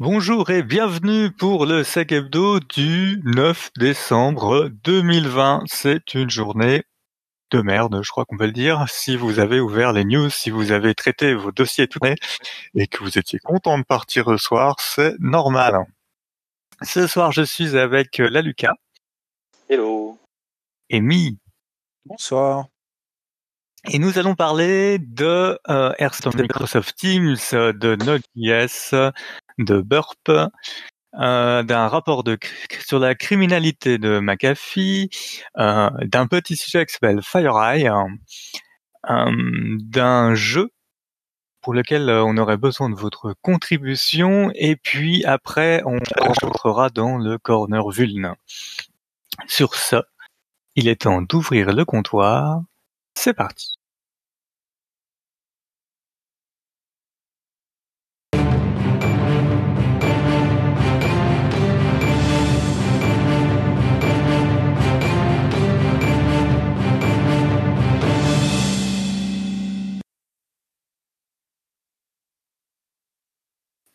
Bonjour et bienvenue pour le Sec Hebdo du 9 décembre 2020. C'est une journée de merde, je crois qu'on peut le dire. Si vous avez ouvert les news, si vous avez traité vos dossiers tout et que vous étiez content de partir le soir, c'est normal. Ce soir, je suis avec la Lucas. Hello. Et Mi. Bonsoir. Et nous allons parler de euh, de Microsoft Teams, de Node.js, de Burp, euh, d'un rapport de, sur la criminalité de McAfee, euh, d'un petit sujet qui s'appelle FireEye, euh, d'un jeu pour lequel on aurait besoin de votre contribution, et puis après on rentrera dans le corner vuln. Sur ce, il est temps d'ouvrir le comptoir. C'est parti.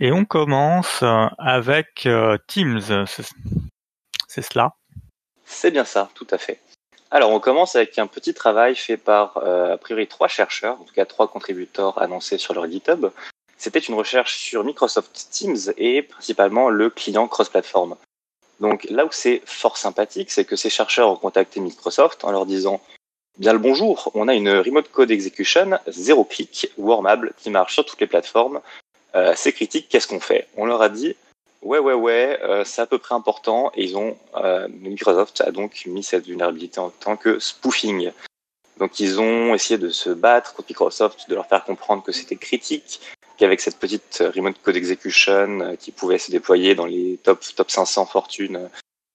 Et on commence euh, avec euh, Teams, c'est cela C'est bien ça, tout à fait. Alors on commence avec un petit travail fait par euh, a priori trois chercheurs, en tout cas trois contributeurs annoncés sur leur GitHub. C'était une recherche sur Microsoft Teams et principalement le client cross-platform. Donc là où c'est fort sympathique, c'est que ces chercheurs ont contacté Microsoft en leur disant Bien le bonjour, on a une remote code execution zéro clic warmable qui marche sur toutes les plateformes euh, ces critiques, qu'est-ce qu'on fait? On leur a dit ouais ouais ouais, euh, c'est à peu près important et ils ont euh, Microsoft a donc mis cette vulnérabilité en tant que spoofing. Donc ils ont essayé de se battre contre Microsoft, de leur faire comprendre que c'était critique, qu'avec cette petite remote code execution qui pouvait se déployer dans les top top 500 fortunes,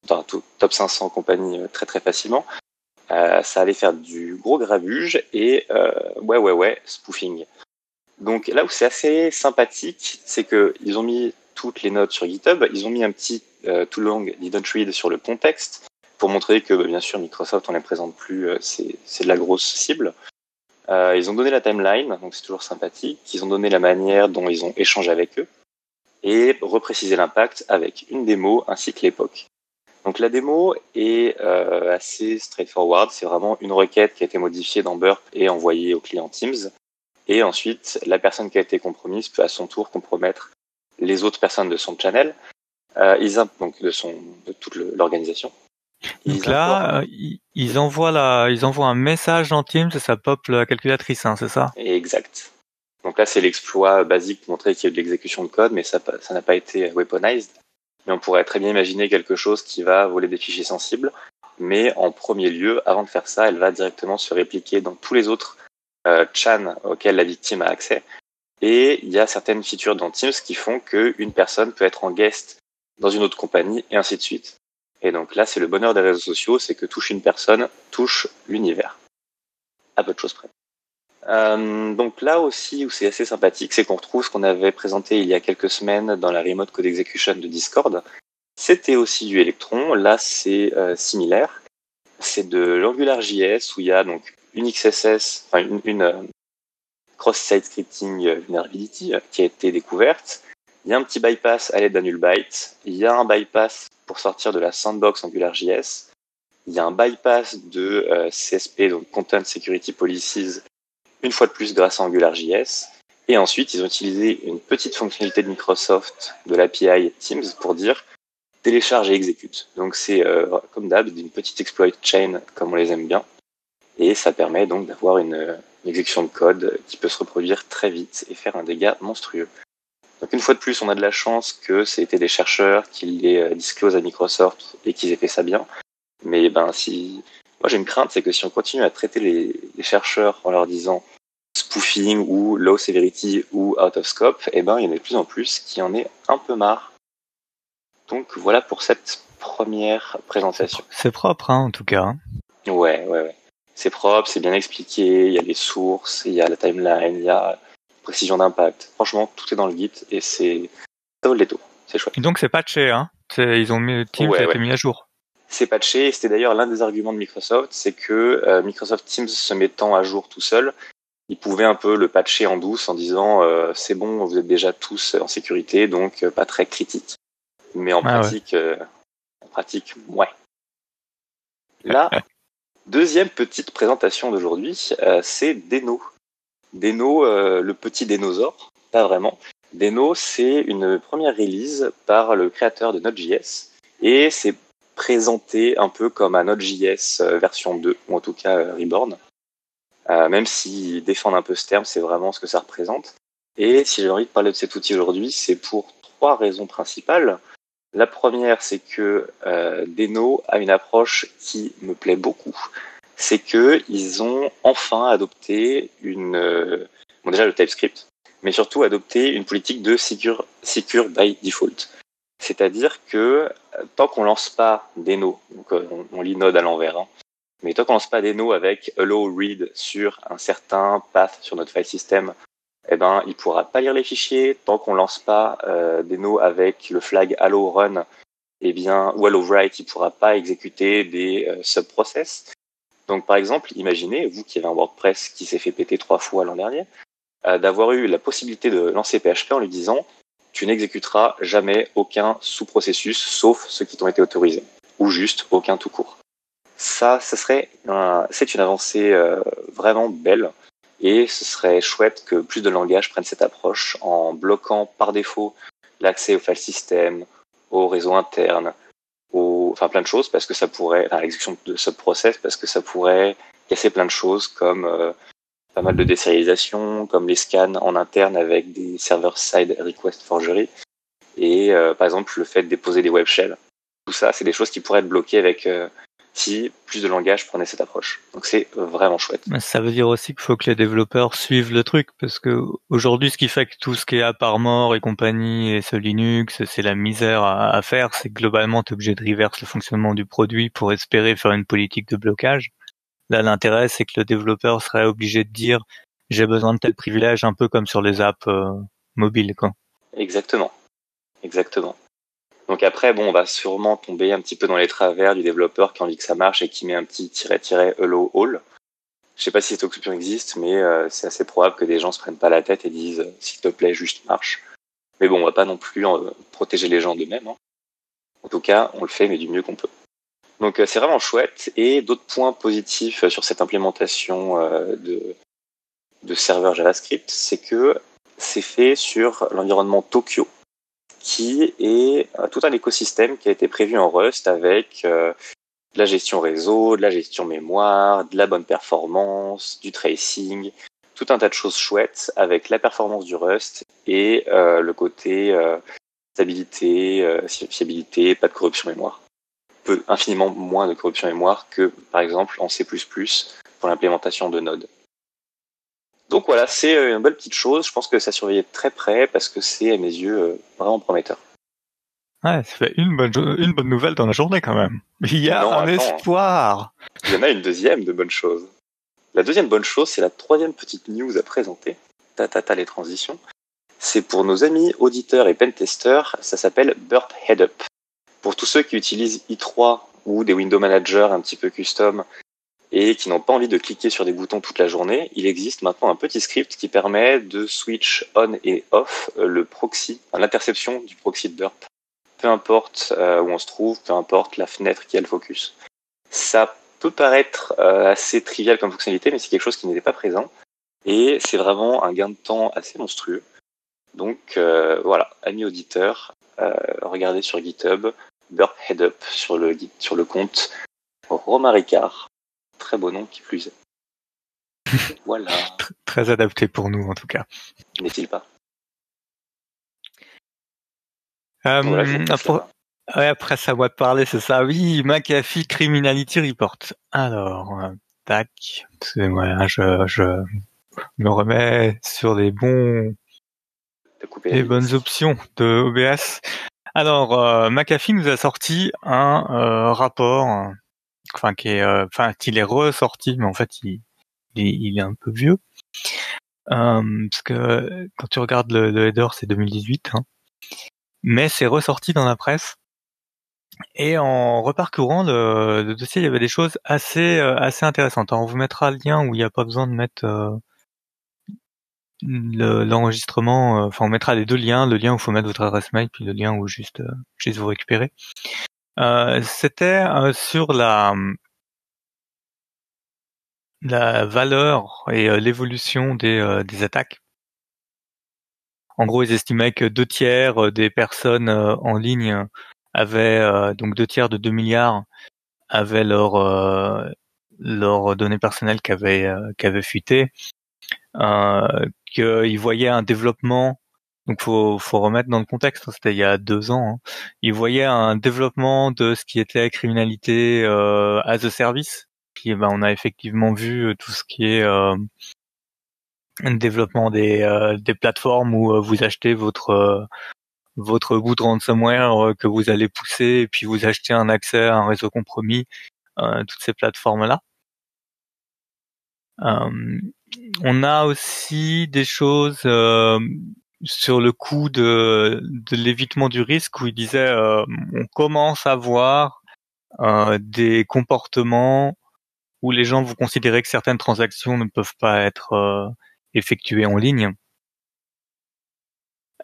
dans tout, top 500 compagnies très très facilement, ça allait faire du gros grabuge et ouais ouais ouais spoofing. Donc là où c'est assez sympathique, c'est qu'ils ont mis toutes les notes sur GitHub, ils ont mis un petit euh, too long didn't read sur le contexte pour montrer que bah, bien sûr Microsoft on les présente plus, euh, c'est de la grosse cible. Euh, ils ont donné la timeline, donc c'est toujours sympathique. Ils ont donné la manière dont ils ont échangé avec eux et reprécisé l'impact avec une démo ainsi que l'époque. Donc la démo est euh, assez straightforward, c'est vraiment une requête qui a été modifiée dans Burp et envoyée au client Teams. Et ensuite, la personne qui a été compromise peut à son tour compromettre les autres personnes de son channel, euh, ils, donc de son de toute l'organisation. Donc là, euh, ils envoient la, ils envoient un message dans Teams et ça pop la calculatrice, hein, c'est ça? Exact. Donc là, c'est l'exploit basique pour montrer qu'il y a eu de l'exécution de code, mais ça, ça n'a pas été weaponized. Mais on pourrait très bien imaginer quelque chose qui va voler des fichiers sensibles. Mais en premier lieu, avant de faire ça, elle va directement se répliquer dans tous les autres euh, Chan auquel la victime a accès. Et il y a certaines features dans Teams qui font qu'une personne peut être en guest dans une autre compagnie et ainsi de suite. Et donc là, c'est le bonheur des réseaux sociaux, c'est que touche une personne, touche l'univers. À peu de choses près. Euh, donc là aussi, où c'est assez sympathique, c'est qu'on retrouve ce qu'on avait présenté il y a quelques semaines dans la remote code execution de Discord. C'était aussi du Electron. Là, c'est euh, similaire. C'est de l'AngularJS où il y a donc une XSS, enfin une, euh, cross-site scripting euh, vulnerability euh, qui a été découverte. Il y a un petit bypass à l'aide d'un byte. Il y a un bypass pour sortir de la sandbox AngularJS. Il y a un bypass de CSP, donc Content Security Policies, une fois de plus grâce à AngularJS. Et ensuite, ils ont utilisé une petite fonctionnalité de Microsoft de l'API Teams pour dire télécharge et exécute. Donc c'est comme d'hab une petite exploit chain comme on les aime bien et ça permet donc d'avoir une, exécution de code qui peut se reproduire très vite et faire un dégât monstrueux. Donc une fois de plus, on a de la chance que c'était des chercheurs qui les euh, disclosent à Microsoft et qu'ils aient fait ça bien. Mais ben si, moi j'ai une crainte, c'est que si on continue à traiter les, chercheurs en leur disant spoofing ou low severity ou out of scope, eh ben il y en a de plus en plus qui en est un peu marre. Donc voilà pour cette première présentation. C'est propre, hein, en tout cas. Hein. Ouais, ouais, ouais c'est propre, c'est bien expliqué, il y a les sources, il y a la timeline, il y a précision d'impact. Franchement, tout est dans le Git et c'est ça vaut le détour. C'est chouette. Et donc c'est patché, hein Ils ont mis Teams a été mis à jour. C'est patché. C'était d'ailleurs l'un des arguments de Microsoft, c'est que euh, Microsoft Teams se mettant à jour tout seul, ils pouvaient un peu le patcher en douce en disant euh, c'est bon, vous êtes déjà tous en sécurité, donc euh, pas très critique. Mais en Ah ouais. pratique, euh, en pratique, ouais. La deuxième petite présentation d'aujourd'hui, euh, c'est Deno. Deno, euh, le petit dinosaure, pas vraiment. Deno, c'est une première release par le créateur de Node.js et c'est présenté un peu comme un Node.js euh, version 2, ou en tout cas Reborn. Même s'ils défendent un peu ce terme, c'est vraiment ce que ça représente. Et si j'ai envie de parler de cet outil aujourd'hui, c'est pour trois raisons principales. La première, c'est que euh, Deno a une approche qui me plaît beaucoup. C'est que ils ont enfin adopté une, euh, bon déjà le TypeScript, mais surtout adopté une politique de secure, by default. C'est-à-dire que euh, tant qu'on lance pas Deno, donc euh, on, on lit Node à l'envers, hein, mais tant qu'on lance pas Deno avec allow read sur un certain path sur notre file system, eh ben, il pourra pas lire les fichiers tant qu'on lance pas euh, Deno avec le flag allow run, eh bien, ou allow write, il pourra pas exécuter des euh, subprocess. Donc, par exemple, imaginez, vous qui avez un WordPress qui s'est fait péter trois fois l'an dernier, euh, d'avoir eu la possibilité de lancer PHP en lui disant tu n'exécuteras jamais aucun sous-processus sauf ceux qui t'ont été autorisés, ou juste aucun tout court. Ça, ce serait c'est une avancée euh, vraiment belle et ce serait chouette que plus de langages prennent cette approche en bloquant par défaut l'accès au file system, au réseau interne, au, enfin plein de choses parce que ça pourrait, enfin, l'exécution de subprocess parce que ça pourrait casser plein de choses comme euh, pas mal de désérialisation, comme les scans en interne avec des server-side request forgery et euh, par exemple le fait de déposer des web shells. Tout ça, c'est des choses qui pourraient être bloquées avec euh, si plus de langages prenaient cette approche. Donc c'est vraiment chouette. Mais Ça veut dire aussi qu'il faut que les développeurs suivent le truc, parce que aujourd'hui, ce qui fait que tout ce qui est à part mort et compagnie et ce Linux, c'est la misère à, à faire, c'est que globalement, tu es obligé de reverse le fonctionnement du produit pour espérer faire une politique de blocage. Là, l'intérêt, c'est que le développeur serait obligé de dire j'ai besoin de tel privilège, un peu comme sur les apps euh, mobiles, quoi. Exactement. Exactement. Donc après, bon, on va sûrement tomber un petit peu dans les travers du développeur qui a envie que ça marche et qui met un petit tiret-tiret hello all. Je sais pas si cette option existe, mais euh, c'est assez probable que des gens se prennent pas la tête et disent euh, s'il te plaît, juste marche. Mais bon, on va pas non plus euh, protéger les gens d'eux-mêmes. hein. En tout cas, on le fait, mais du mieux qu'on peut. Donc euh, c'est vraiment chouette. Et d'autres points positifs sur cette implémentation de, de serveur JavaScript, c'est que c'est fait sur l'environnement Tokyo, qui est euh, tout un écosystème qui a été prévu en Rust avec euh, de la gestion réseau, de la gestion mémoire, de la bonne performance, du tracing, tout un tas de choses chouettes avec la performance du Rust et euh, le côté euh, stabilité, euh, fiabilité, pas de corruption mémoire. Peu, infiniment moins de corruption mémoire que par exemple en C++ pour l'implémentation de Node. Donc voilà, c'est euh, une belle petite chose. Je pense que ça surveillait de très près parce que c'est à mes yeux euh, vraiment prometteur. Ouais, ça fait une bonne, une bonne nouvelle dans la journée quand même. Il y a Non, un attends. espoir. Il y en a une deuxième de bonne chose. La deuxième bonne chose, c'est la troisième petite news à présenter. Ta ta ta les transitions. C'est pour nos amis auditeurs et pentesters, ça s'appelle Burp Head Up. Pour tous ceux qui utilisent i3 ou des window managers un petit peu custom et qui n'ont pas envie de cliquer sur des boutons toute la journée, il existe maintenant un petit script qui permet de switch on et off euh, le proxy, l'interception du proxy de Burp. Peu importe euh, où on se trouve, peu importe la fenêtre qui a le focus. Ça peut paraître euh, assez trivial comme fonctionnalité, mais c'est quelque chose qui n'était pas présent. Et c'est vraiment un gain de temps assez monstrueux. Donc voilà, amis auditeurs, regardez sur GitHub, Burp Head Up sur le, sur le compte Romain Ricard. Très beau nom qui plus est. voilà, Tr- Très adapté pour nous, en tout cas. n'est-il pas? Euh, Voilà, après, ouais, après, ça va te parler, c'est ça. Oui, McAfee Criminality Report. Alors, euh, tac. Voilà, je, je me remets sur les bons, les bonnes options de OBS. Alors, euh, McAfee nous a sorti un rapport, enfin qui est, euh, enfin il est ressorti, mais en fait il, il, est- un peu vieux, Euh, parce que quand tu regardes le, le header, c'est 2018, hein. mais c'est ressorti dans la presse. Et en reparcourant le, le dossier, il y avait des choses assez euh, assez intéressantes. Alors, on vous mettra le lien où il n'y a pas besoin de mettre euh, l'enregistrement, enfin on mettra les deux liens, le lien où il faut mettre votre adresse mail, puis le lien où juste, juste vous récupérer. C'était sur la la valeur et l'évolution des, des attaques. En gros, ils estimaient que deux tiers des personnes en ligne avaient donc deux tiers de 2 milliards avaient leur leurs données personnelles qui avaient qui fuité, euh, qu'ils voyaient un développement. Donc faut faut remettre dans le contexte. Hein, c'était il y a deux ans. Hein. Ils voyaient un développement de ce qui était criminalité euh, as a service. Puis ben, on a effectivement vu tout ce qui est euh, développement des, euh, des plateformes où euh, vous achetez votre euh, votre bout de ransomware que vous allez pousser et puis vous achetez un accès à un réseau compromis, toutes ces plateformes là. on a aussi des choses sur le coût de, de l'évitement du risque où il disait on commence à voir des comportements où les gens vont considérer que certaines transactions ne peuvent pas être effectué en ligne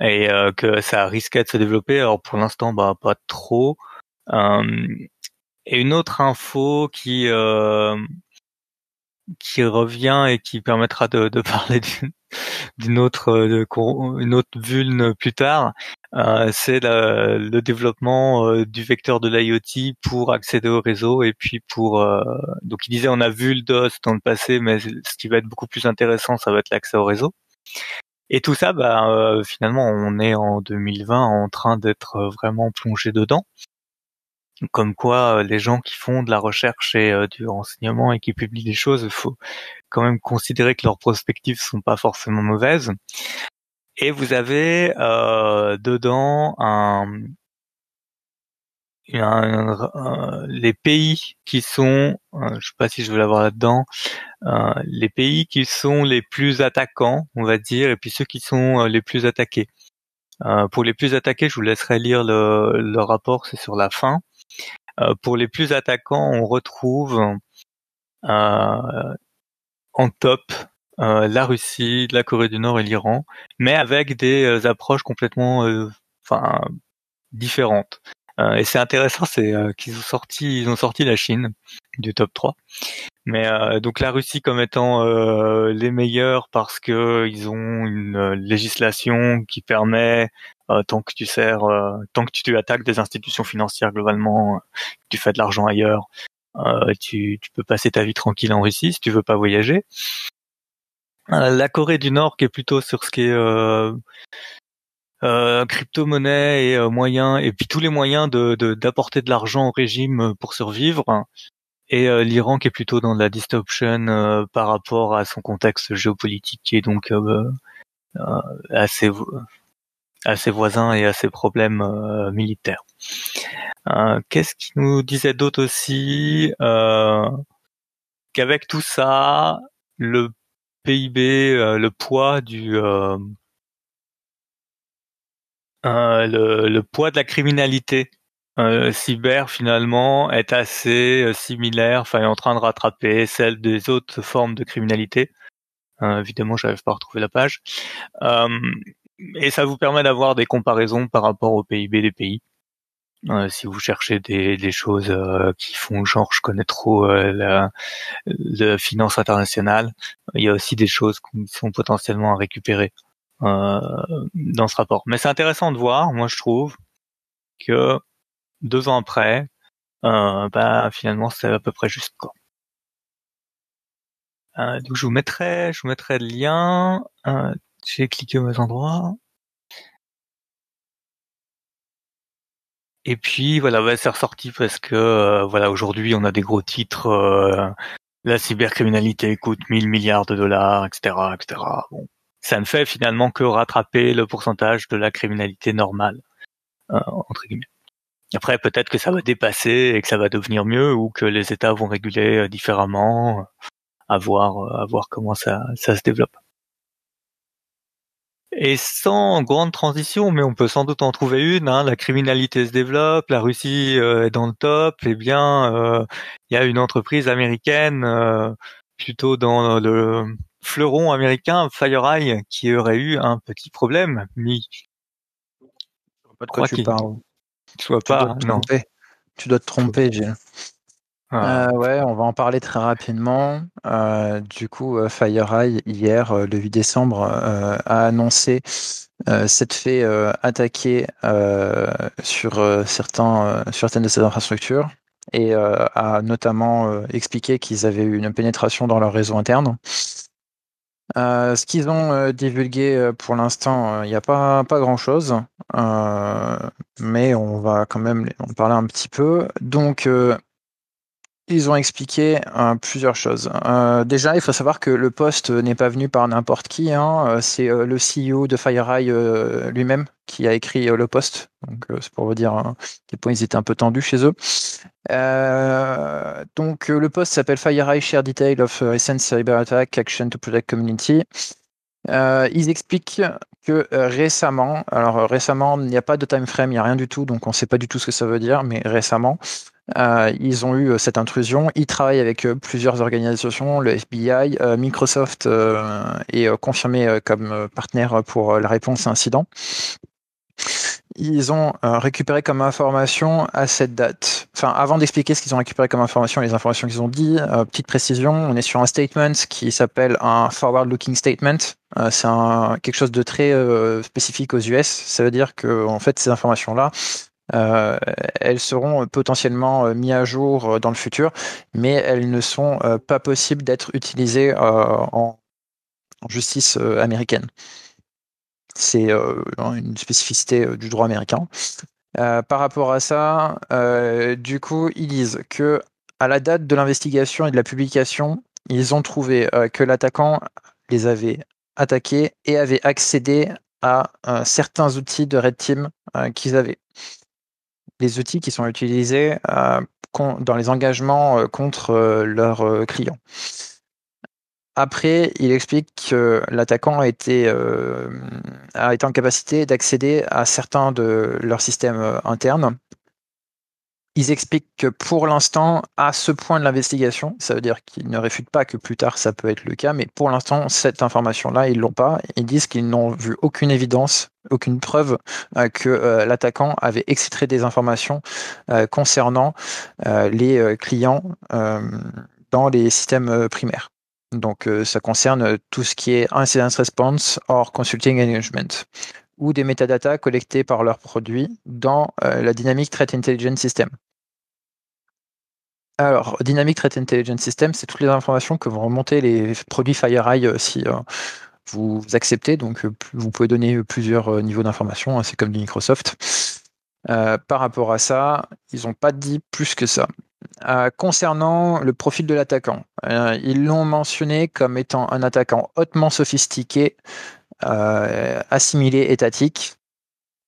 et euh, que ça risquait de se développer. Alors pour l'instant, bah pas trop. Euh, et une autre info qui euh, qui revient et qui permettra de, de parler d'une autre de, une autre vulne plus tard, euh, c'est le développement euh, du vecteur de l'IoT pour accéder au réseau et puis pour euh, donc il disait on a vu le DOS dans le passé, mais ce qui va être beaucoup plus intéressant, ça va être l'accès au réseau. Et tout ça, bah, finalement, on est en 2020 en train d'être vraiment plongé dedans comme quoi les gens qui font de la recherche et du renseignement et qui publient des choses, faut quand même considérer que leurs perspectives sont pas forcément mauvaises. Et vous avez euh, dedans les pays qui sont, euh, je sais pas si je veux l'avoir là-dedans, euh, les pays qui sont les plus attaquants, on va dire, et puis ceux qui sont euh, les plus attaqués. pour les plus attaqués, je vous laisserai lire le rapport, c'est sur la fin. Pour les plus attaquants, on retrouve en top euh, la Russie, la Corée du Nord et l'Iran, mais avec des euh, approches complètement, euh, différentes. Et c'est intéressant, c'est qu'ils ont sorti, ils ont sorti la Chine du top 3. Mais donc la Russie comme étant les meilleurs parce que ils ont une législation qui permet tant que tu sers, tant que tu attaques des institutions financières globalement, tu fais de l'argent ailleurs, tu, tu, peux passer ta vie tranquille en Russie si tu veux pas voyager. Euh, la Corée du Nord qui est plutôt sur ce qui est euh, euh, crypto-monnaie et moyens, et puis tous les moyens de d'apporter de, l'argent au régime pour survivre. Et l'Iran qui est plutôt dans la distortion par rapport à son contexte géopolitique et donc à ses, à ses voisins et à ses problèmes militaires. Qu'est-ce qui nous disait d'autre aussi Qu'avec tout ça, le PIB, euh, le poids du euh, euh, le, poids de la criminalité cyber finalement est assez similaire, enfin en train de rattraper celle des autres formes de criminalité. évidemment, j'arrive pas à retrouver la page. et ça vous permet d'avoir des comparaisons par rapport au PIB des pays. Euh, si vous cherchez des, des choses euh, qui font genre je connais trop euh, la, la, finance internationale, il y a aussi des choses qui sont potentiellement à récupérer dans ce rapport. Mais c'est intéressant de voir, moi je trouve, que deux ans après, bah finalement c'est à peu près juste quoi. donc je vous mettrai, je vous mettrai le lien. J'ai cliqué au mauvais endroit. Et puis voilà, c'est ressorti parce que euh, voilà, aujourd'hui on a des gros titres. Euh, la cybercriminalité coûte 1000 milliards de dollars, etc., etc. Bon, ça ne fait finalement que rattraper le pourcentage de la criminalité normale euh, entre guillemets. Après, peut-être que ça va dépasser et que ça va devenir mieux, ou que les États vont réguler différemment. À voir, à voir comment ça, ça se développe. Et sans grande transition, mais on peut sans doute en trouver une, hein, la criminalité se développe, la Russie euh, est dans le top, eh bien, euh, il y a une entreprise américaine, euh, plutôt dans le fleuron américain FireEye qui aurait eu un petit problème, mais pas de quoi tu parles. Pas, non. Tu dois te tromper, Gilles. Ah. Euh, ouais, on va en parler très rapidement. Euh, du coup, euh, FireEye, hier, le 8 décembre, a annoncé s'être fait attaquer sur certains, certaines de ses infrastructures et a notamment expliqué qu'ils avaient eu une pénétration dans leur réseau interne. Ce qu'ils ont divulgué pour l'instant, il n'y a pas, pas grand chose, mais on va quand même en parler un petit peu. Donc, ils ont expliqué euh, plusieurs choses. Euh, déjà, il faut savoir que le poste n'est pas venu par n'importe qui. Hein. Euh, c'est le CEO de FireEye lui-même qui a écrit le poste. Donc, c'est pour vous dire à quel point ils étaient un peu tendus chez eux. donc, le poste s'appelle FireEye Share Detail of Recent Cyber Attack Action to Protect Community. ils expliquent que récemment, alors récemment, il n'y a pas de time frame, il n'y a rien du tout, donc on ne sait pas du tout ce que ça veut dire, mais récemment, euh, ils ont eu euh, cette intrusion. Ils travaillent avec euh, plusieurs organisations, le FBI, Microsoft est confirmé comme partenaire pour la réponse à incident. Ils ont récupéré comme information à cette date. Enfin, avant d'expliquer ce qu'ils ont récupéré comme information et les informations qu'ils ont dit, petite précision, on est sur un statement qui s'appelle un forward-looking statement. c'est quelque chose de très spécifique aux US. Ça veut dire que en fait ces informations-là euh, elles seront potentiellement euh, mises à jour euh, dans le futur, mais elles ne sont pas possibles d'être utilisées en, justice américaine. C'est une spécificité du droit américain. par rapport à ça, du coup, ils disent que à la date de l'investigation et de la publication, ils ont trouvé que l'attaquant les avait attaqués et avait accédé à certains outils de Red Team qu'ils avaient les outils qui sont utilisés euh, dans les engagements euh, contre euh, leurs clients. Après, il explique que l'attaquant a été, a été en capacité d'accéder à certains de leurs systèmes internes ils expliquent que pour l'instant, à ce point de l'investigation, ça veut dire qu'ils ne réfutent pas que plus tard ça peut être le cas, mais pour l'instant, cette information-là, ils l'ont pas. Ils disent qu'ils n'ont vu aucune évidence, aucune preuve euh, que euh, l'attaquant avait extrait des informations euh, concernant les clients dans les systèmes primaires. Donc, ça concerne tout ce qui est incident response or consulting engagement ou des métadatas collectés par leurs produits dans la Dynamic Threat Intelligence System. Alors, Dynamic Threat Intelligence System, c'est toutes les informations que vont remonter les produits FireEye euh, si euh, vous acceptez. Donc, euh, vous pouvez donner plusieurs niveaux d'informations. Hein, c'est comme du Microsoft. par rapport à ça, ils n'ont pas dit plus que ça. concernant le profil de l'attaquant, ils l'ont mentionné comme étant un attaquant hautement sophistiqué, assimilé étatique,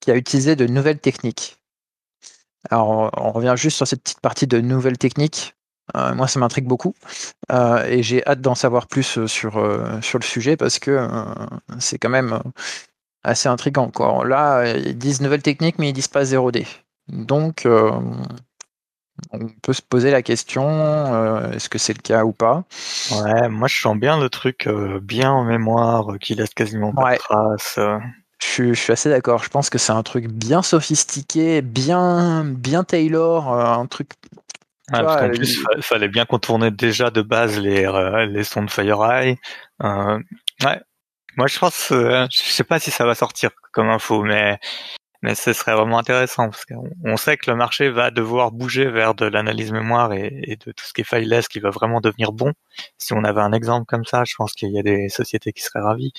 qui a utilisé de nouvelles techniques. Alors, on revient juste sur cette petite partie de nouvelles techniques. Euh, moi, ça m'intrigue beaucoup euh, et j'ai hâte d'en savoir plus euh, sur, sur le sujet parce que c'est quand même assez intriguant. Là, ils disent nouvelles techniques, mais ils disent pas 0D. Donc, on peut se poser la question est-ce que c'est le cas ou pas? Ouais, moi je sens bien le truc bien en mémoire qui laisse quasiment pas de traces. Je, suis assez d'accord. Je pense que c'est un truc bien sophistiqué, bien, bien Taylor, euh, un truc. Ah, parce qu'en plus, il fallait bien contourner déjà de base les, euh, les sons de FireEye. Euh, ouais. Moi, je pense, je sais pas si ça va sortir comme info, mais mais ce serait vraiment intéressant parce qu'on sait que le marché va devoir bouger vers de l'analyse mémoire et, et, de tout ce qui est fileless qui va vraiment devenir bon. Si on avait un exemple comme ça, je pense qu'il y a des sociétés qui seraient ravies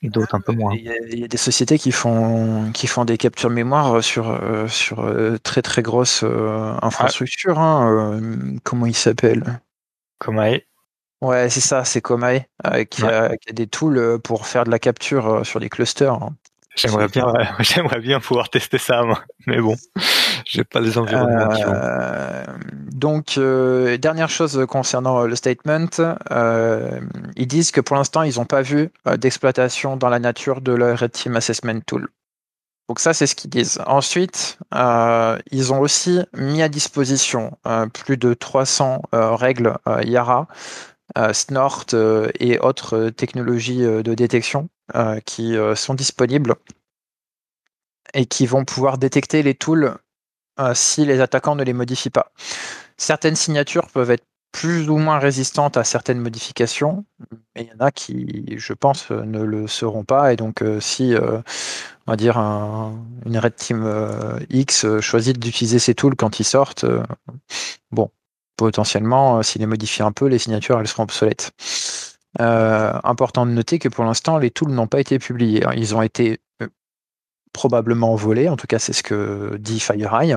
et d'autres un peu moins. Il y, a, des sociétés qui font qui font des captures mémoire sur euh, sur euh, très très grosses euh, infrastructures. Hein, comment il s'appelle Komae. Ouais, c'est ça, c'est Komae qui, a, qui, a, des tools pour faire de la capture sur des clusters. Hein. J'aimerais bien, j'aimerais bien pouvoir tester ça, moi. mais bon, j'ai pas les environnements. Euh, donc, euh, dernière chose concernant le statement, euh, ils disent que pour l'instant, ils n'ont pas vu d'exploitation dans la nature de leur Red Team Assessment Tool. Donc ça, c'est ce qu'ils disent. Ensuite, ils ont aussi mis à disposition plus de 300 règles Yara Snort et autres technologies de détection qui sont disponibles et qui vont pouvoir détecter les tools si les attaquants ne les modifient pas. Certaines signatures peuvent être plus ou moins résistantes à certaines modifications, mais il y en a qui, je pense, ne le seront pas. Et donc, si, on va dire, une Red Team X choisit d'utiliser ces tools quand ils sortent, bon, potentiellement, s'ils les modifient un peu, les signatures, elles seront obsolètes. Important de noter que pour l'instant, les tools n'ont pas été publiés. Ils ont été probablement volés, en tout cas c'est ce que dit FireEye,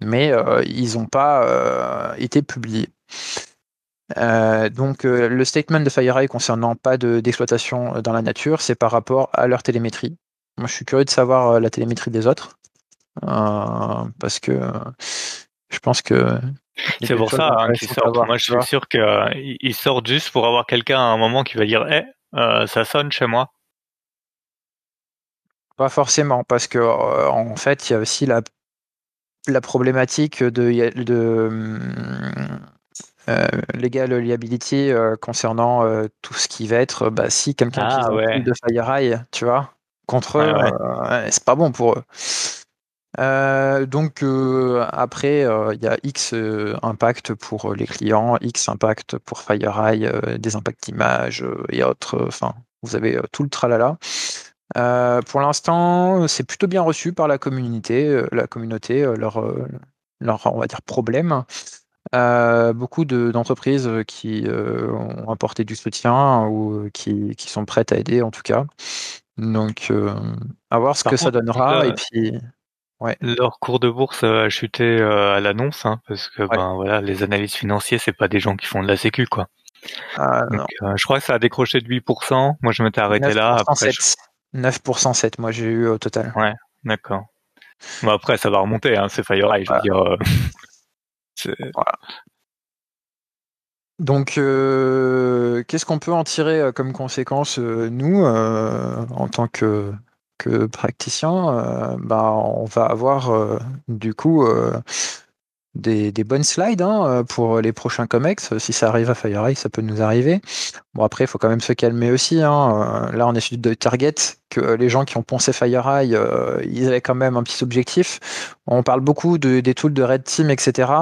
mais ils n'ont pas été publiés. donc le statement de FireEye concernant pas d'exploitation dans la nature, c'est par rapport à leur télémétrie. Moi je suis curieux de savoir la télémétrie des autres, parce que je pense que c'est pour ça hein, qu'ils sortent. Moi, je suis sûr qu'ils sortent juste pour avoir quelqu'un à un moment qui va dire Eh, ça sonne chez moi. Pas forcément, parce que en fait, il y a aussi la, la problématique de, de euh, legal liability concernant tout ce qui va être bah, si quelqu'un ah, utilise de FireEye, tu vois, contre eux, c'est pas bon pour eux. Euh, donc euh, après, euh, il y a X impact pour les clients, X impact pour FireEye, des impacts images et autres. Enfin, vous avez tout le tralala. pour l'instant, c'est plutôt bien reçu par la communauté, la communauté, leur, leur on va dire problème. beaucoup d'entreprises qui ont apporté du soutien ou qui, qui, sont prêtes à aider en tout cas. Donc, à voir ce que ça donnera. et puis, Ouais. Leur cours de bourse a chuté euh, à l'annonce, hein, parce que ben voilà, les analystes financiers, c'est pas des gens qui font de la sécu, quoi. Ah, euh, je crois que ça a décroché de 8%. Moi, je m'étais arrêté là. Après, 9% 7, moi j'ai eu au total. Ouais, d'accord. Bon, après, ça va remonter, hein, c'est FireEye, je veux dire. Euh, voilà. Donc, qu'est-ce qu'on peut en tirer comme conséquence, nous, en tant que que praticien, euh, bah, on va avoir euh, du coup euh, des, bonnes slides hein, pour les prochains COMEX. Si ça arrive à FireEye, ça peut nous arriver. Bon, après, il faut quand même se calmer aussi. Hein. Là, on est sur de target que les gens qui ont poncé FireEye, euh, ils avaient quand même un petit objectif. On parle beaucoup de, des tools de Red Team, etc.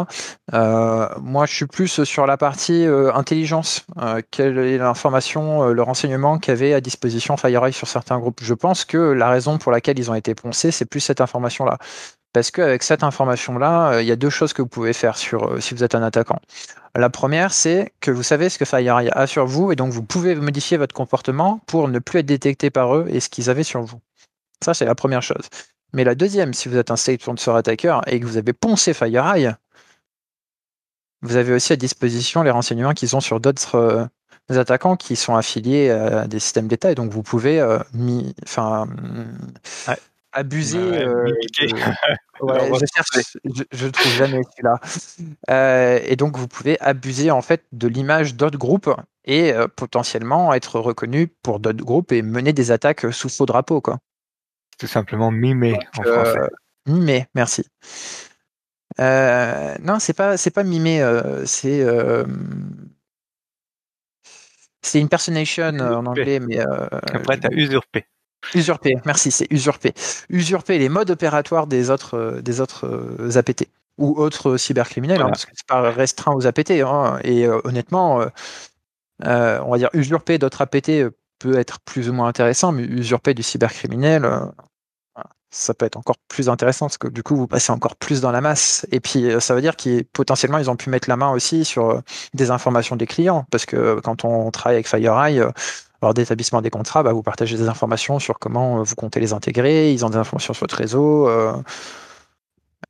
Euh, moi, je suis plus sur la partie euh, intelligence. quelle est l'information, le renseignement qu'avait à disposition FireEye sur certains groupes Je pense que la raison pour laquelle ils ont été poncés, c'est plus cette information-là. Parce qu'avec cette information-là, il y a deux choses que vous pouvez faire sur, si vous êtes un attaquant. La première, c'est que vous savez ce que FireEye a sur vous et donc vous pouvez modifier votre comportement pour ne plus être détecté par eux et ce qu'ils avaient sur vous. Ça, c'est la première chose. Mais la deuxième, si vous êtes un state sponsor attacker et que vous avez poncé FireEye, vous avez aussi à disposition les renseignements qu'ils ont sur d'autres euh, attaquants qui sont affiliés à des systèmes d'État et donc vous pouvez euh, abuser. Euh, je, trouve jamais celui-là. Euh, et donc vous pouvez abuser en fait de l'image d'autres groupes et euh, potentiellement être reconnu pour d'autres groupes et mener des attaques sous faux drapeau quoi. Tout simplement mimer en français. mimer, merci. non, c'est pas c'est pas mimer, c'est c'est impersonation en anglais, mais après t'as usurpé. Usurper, merci, c'est usurper. Usurper les modes opératoires des autres, euh, des autres euh, APT ou autres cybercriminels, hein, parce que c'est pas restreint aux APT. Hein, et euh, honnêtement, on va dire usurper d'autres APT peut être plus ou moins intéressant, mais usurper du cybercriminel, ça peut être encore plus intéressant parce que du coup vous passez encore plus dans la masse. Et puis ça veut dire qu'ils potentiellement ils ont pu mettre la main aussi sur des informations des clients parce que quand on travaille avec FireEye, lors d'établissement des contrats, bah, vous partagez des informations sur comment euh, vous comptez les intégrer, ils ont des informations sur votre réseau. Euh,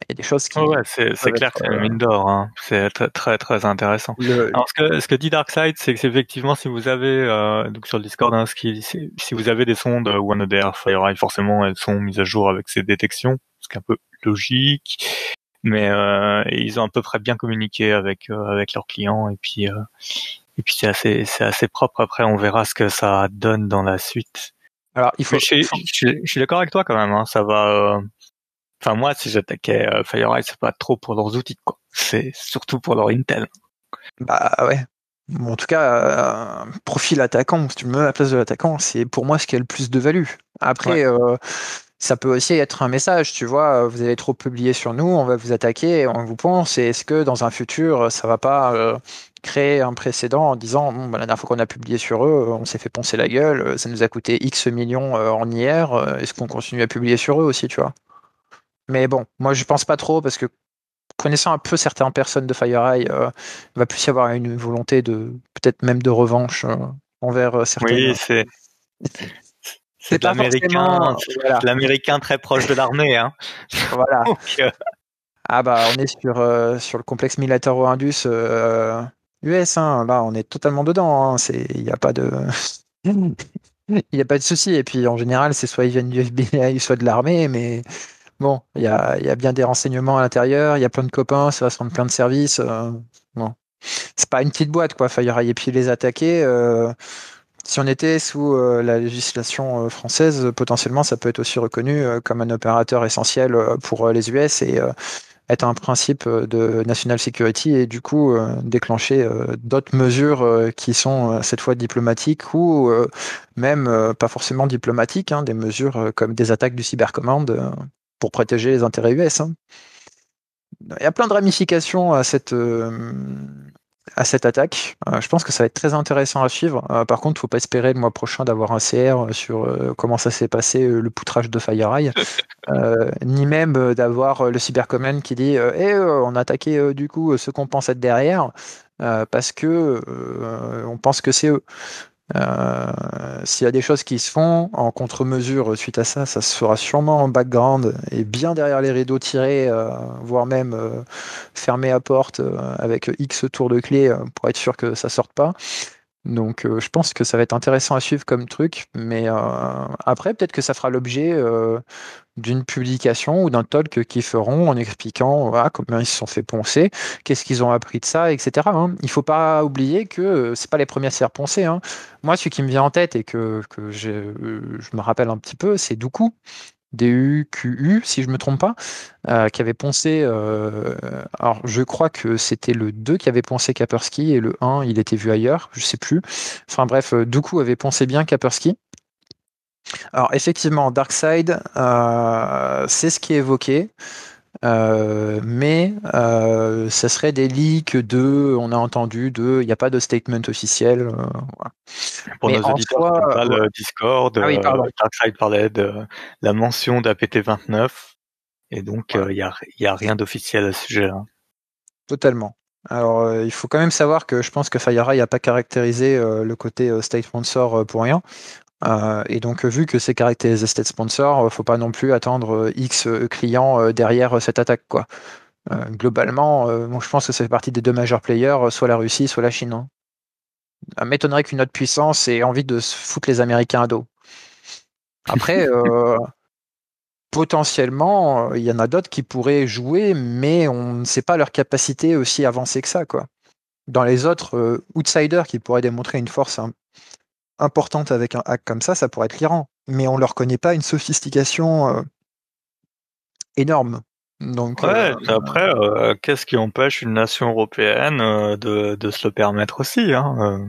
il y a des choses qui. c'est clair que c'est une mine d'or. Hein. C'est très, très, intéressant. Alors, ce que, ce que dit Darkseid, c'est que effectivement, si vous avez euh, donc sur le Discord, hein, si vous avez des sondes OneODR, FireEye, forcément, elles sont mises à jour avec ces détections, ce qui est un peu logique. Mais ils ont à peu près bien communiqué avec avec leurs clients et puis et puis c'est assez, c'est assez propre. Après, on verra ce que ça donne dans la suite. Alors, il faut. Je, suis d'accord avec toi quand même. Hein. Ça va. Euh, enfin, moi, si j'attaquais euh, FireEye, c'est pas trop pour leurs outils, quoi. C'est surtout pour leur Intel. Bah ouais. en tout cas, profil attaquant, si tu me mets à la place de l'attaquant, c'est pour moi ce qui a le plus de value. Après, ça peut aussi être un message, tu vois, vous avez trop publié sur nous, on va vous attaquer, on vous pense, et est-ce que dans un futur, ça va pas créer un précédent en disant, bon, bah, la dernière fois qu'on a publié sur eux, on s'est fait poncer la gueule, ça nous a coûté X millions en IR, est-ce qu'on continue à publier sur eux aussi, tu vois? Mais bon, moi je pense pas trop, parce que connaissant un peu certaines personnes de FireEye, euh, il va plus y avoir une volonté de peut-être même de revanche euh, envers euh, certains. Oui, c'est c'est l'américain, l'américain très proche de l'armée, hein. Voilà. ah bah on est sur sur le complexe militaro-indus US, hein. là on est totalement dedans. Hein. Il n'y a pas de il n'y a pas de souci. Et puis en général, c'est soit ils viennent du FBI, soit de l'armée, mais Bon, il y a, bien des renseignements à l'intérieur, il y a plein de copains, ça va se rendre plein de services. Euh, bon, c'est pas une petite boîte quoi, FireEye. Et puis les attaquer, euh, si on était sous euh, la législation française, potentiellement ça peut être aussi reconnu comme un opérateur essentiel pour les US et être un principe de national security et du coup déclencher d'autres mesures qui sont cette fois diplomatiques ou même pas forcément diplomatiques, hein, des mesures comme des attaques du cybercommande pour protéger les intérêts US. Hein. Il y a plein de ramifications à cette, euh, à cette attaque. Euh, je pense que ça va être très intéressant à suivre. Euh, par contre, il ne faut pas espérer le mois prochain d'avoir un CR sur comment ça s'est passé le poutrage de FireEye, ni même d'avoir le cybercommand qui dit eh, on a attaqué du coup ceux qu'on pense être derrière parce que on pense que c'est eux. Euh, s'il y a des choses qui se font en contre-mesure suite à ça, ça se fera sûrement en background et bien derrière les rideaux tirés, euh, voire même euh, fermé à porte avec X tours de clé pour être sûr que ça sorte pas. Donc je pense que ça va être intéressant à suivre comme truc, mais après peut-être que ça fera l'objet d'une publication ou d'un talk qu'ils feront en expliquant comment ils se sont fait poncer, qu'est-ce qu'ils ont appris de ça, etc. Hein. Il ne faut pas oublier que euh, c'est pas les premiers à se faire. Hein. Moi, ce qui me vient en tête et que, que je, me rappelle un petit peu, c'est Doukou. D-U-Q-U, si je me trompe pas, euh, qui avait poncé. Euh, alors, je crois que c'était le 2 qui avait poncé Kaspersky et le 1, il était vu ailleurs, je sais plus. Enfin bref, Doukou avait poncé bien Kaspersky. Alors effectivement, Darkseid, euh, c'est ce qui est évoqué. Euh, mais euh, ça serait des leaks de, on a entendu de, il n'y a pas de statement officiel. Euh, Pour nos auditeurs, le Discord, ah Darkseid parlait de la mention d'APT29, et donc il n'y a, y a rien d'officiel à ce sujet-là. Totalement. Alors, il faut quand même savoir que je pense que FireEye n'a pas caractérisé le côté state sponsor pour rien. Euh, et donc, vu que c'est caractérisé state sponsor, faut pas non plus attendre euh, X euh, clients derrière cette attaque, quoi. globalement, je pense que ça fait partie des deux majeurs players, soit la Russie, soit la Chine. Hein. M'étonnerait qu'une autre puissance ait envie de se foutre les Américains à dos. Après, potentiellement, il y en a d'autres qui pourraient jouer, mais on ne sait pas leur capacité aussi avancée que ça, quoi. Dans les autres outsiders qui pourraient démontrer une force importante avec un hack comme ça, ça pourrait être l'Iran. Mais on leur connaît pas une sophistication euh, énorme. Donc, ouais, euh, après, euh, qu'est-ce qui empêche une nation européenne de, de, se le permettre aussi hein,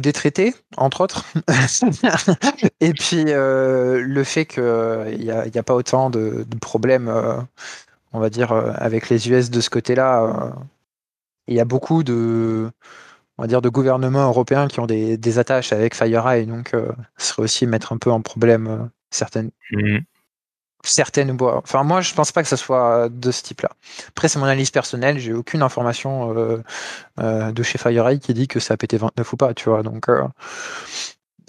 Des traités, entre autres. Et puis le fait qu'il n'y a, a, pas autant de, de problèmes, on va dire, avec les US de ce côté-là. Il y a beaucoup de on va dire, de gouvernements européens qui ont des, attaches avec FireEye, donc euh, ce serait aussi mettre un peu en problème euh, certaines. Mmh. Certaines Enfin, moi, je pense pas que ce soit de ce type-là. Après, c'est mon analyse personnelle. J'ai aucune information euh, de chez FireEye qui dit que ça a pété 29 ou pas, tu vois. Donc,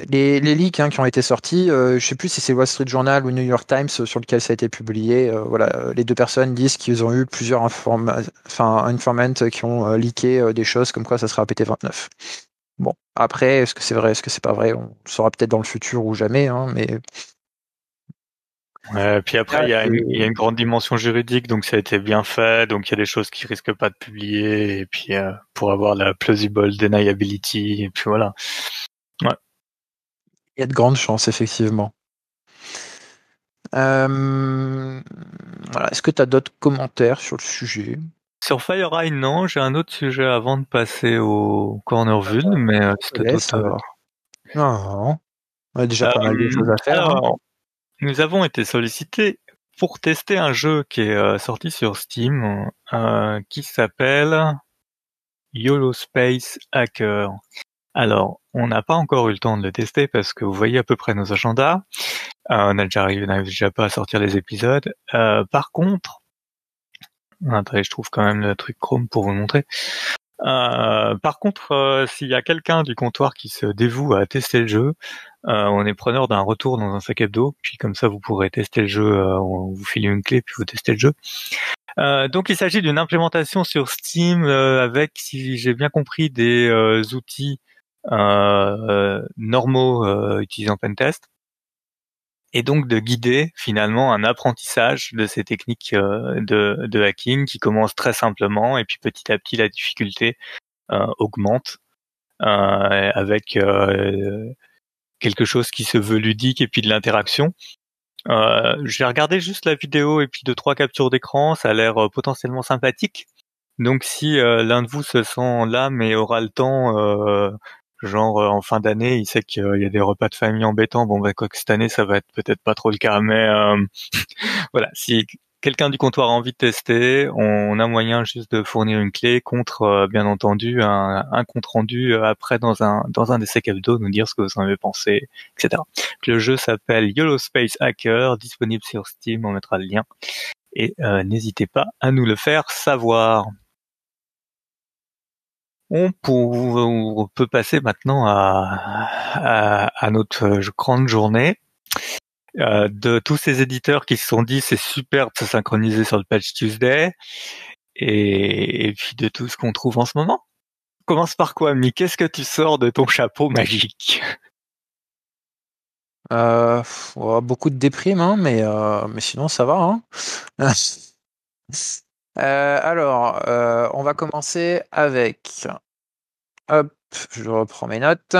les, les leaks hein, qui ont été sortis, euh, je sais plus si c'est Wall Street Journal ou New York Times euh, sur lequel ça a été publié. Euh, voilà, les deux personnes disent qu'ils ont eu plusieurs informa enfin, informants qui ont leaké des choses comme quoi ça sera pt 29. Bon, après, est-ce que c'est vrai, est-ce que c'est pas vrai On le saura peut-être dans le futur ou jamais, hein, mais. Ouais, puis après, il y, a une, y, a une grande dimension juridique, donc ça a été bien fait, donc il y a des choses qui risquent pas de publier, et puis pour avoir la plausible deniability, et puis voilà. Ouais. Il y a de grandes chances, effectivement. Euh, Est-ce que tu as d'autres commentaires sur le sujet? Sur FireEye, non. J'ai un autre sujet avant de passer au corner view, mais euh, c'était alors. Non, on a déjà pas mal de Euh, choses à faire. hein. nous avons été sollicités pour tester un jeu qui est euh, sorti sur Steam, qui s'appelle YOLO Space Hacker. Alors, on n'a pas encore eu le temps de le tester parce que vous voyez à peu près nos agendas. Euh, on n'arrive déjà pas à sortir les épisodes. Euh, par contre, attendez, je trouve quand même le truc Chrome pour vous montrer. Euh, par contre, euh, s'il y a quelqu'un du comptoir qui se dévoue à tester le jeu, on est preneur d'un retour dans un sac hebdo, puis comme ça vous pourrez tester le jeu, on vous file une clé puis vous testez le jeu. Donc il s'agit d'une implémentation sur Steam avec, si j'ai bien compris, des outils normaux euh, utilisant Pentest, et donc de guider finalement un apprentissage de ces techniques euh, de, de hacking qui commence très simplement et puis petit à petit la difficulté euh, augmente euh, avec euh, quelque chose qui se veut ludique et puis de l'interaction. Euh, J'ai regardé juste la vidéo et puis deux trois captures d'écran, ça a l'air euh, potentiellement sympathique. Donc si euh, l'un de vous se sent là mais aura le temps, euh, genre euh, en fin d'année, il sait qu'il y a des repas de famille embêtants. Bon bah quoi que cette année ça va être peut-être pas trop le cas, mais euh, voilà, si quelqu'un du comptoir a envie de tester, on a moyen juste de fournir une clé contre, euh, bien entendu, un, un compte rendu euh, après dans un dans un des sacs hebdo, nous dire ce que vous en avez pensé, etc. Le jeu s'appelle YOLO Space Hacker, disponible sur Steam, on mettra le lien. Et euh, n'hésitez pas à nous le faire savoir. On, peut passer maintenant à, notre euh, grande journée. Euh, de tous ces éditeurs qui se sont dit c'est super de se synchroniser sur le Patch Tuesday et, et puis de tout ce qu'on trouve en ce moment. Commence par quoi, Mi Qu'est-ce que tu sors de ton chapeau magique? Euh, beaucoup de déprime, hein, mais, euh, mais sinon ça va. Hein. Euh, alors, euh, on va commencer avec. Hop, je reprends mes notes.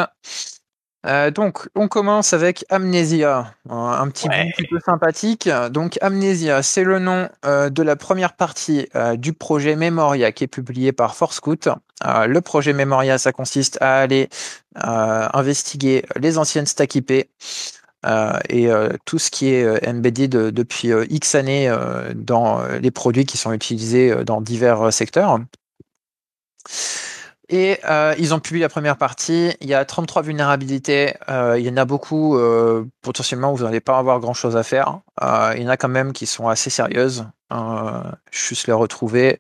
Euh, donc, on commence avec Amnesia, un, un petit Ouais. bout plutôt sympathique. Donc, Amnesia, c'est le nom euh, de la première partie euh, du projet Memoria qui est publié par Forscout. Le projet Memoria, ça consiste à aller investiguer les anciennes stacks IP et euh, tout ce qui est euh, embedded de- depuis euh, X années euh, dans euh, les produits qui sont utilisés euh, dans divers euh, secteurs. Et euh, ils ont publié la première partie. Il y a 33 vulnérabilités. Euh, il y en a beaucoup, euh, potentiellement, vous n'allez pas avoir grand-chose à faire. Euh, il y en a quand même qui sont assez sérieuses. Euh, juste les retrouver.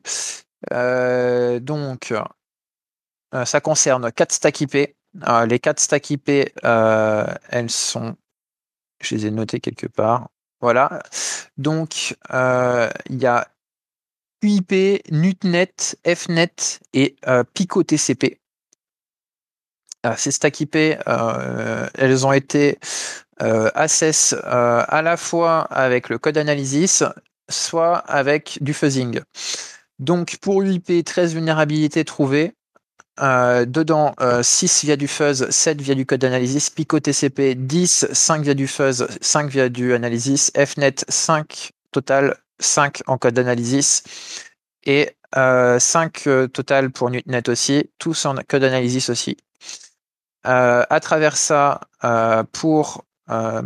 Euh, donc, euh, ça concerne 4 stacks IP. Euh, les 4 stacks IP, euh, elles sont... Je les ai notées quelque part. Voilà. Donc, euh, il y a UIP, NUTNet, FNet et euh, Pico TCP. Euh, ces stacks IP, euh, elles ont été euh, à la fois avec le code analysis, soit avec du fuzzing. Donc pour UIP, 13 vulnérabilités trouvées. Euh, dedans, euh, 6 via du fuzz, 7 via du code analysis, Pico TCP 10, 5 via du fuzz, 5 via du analysis, FNet 5 total, 5 en code analysis et euh, 5 euh, total pour NutNet aussi, tous en code analysis aussi. Euh, à travers ça, euh, pour euh,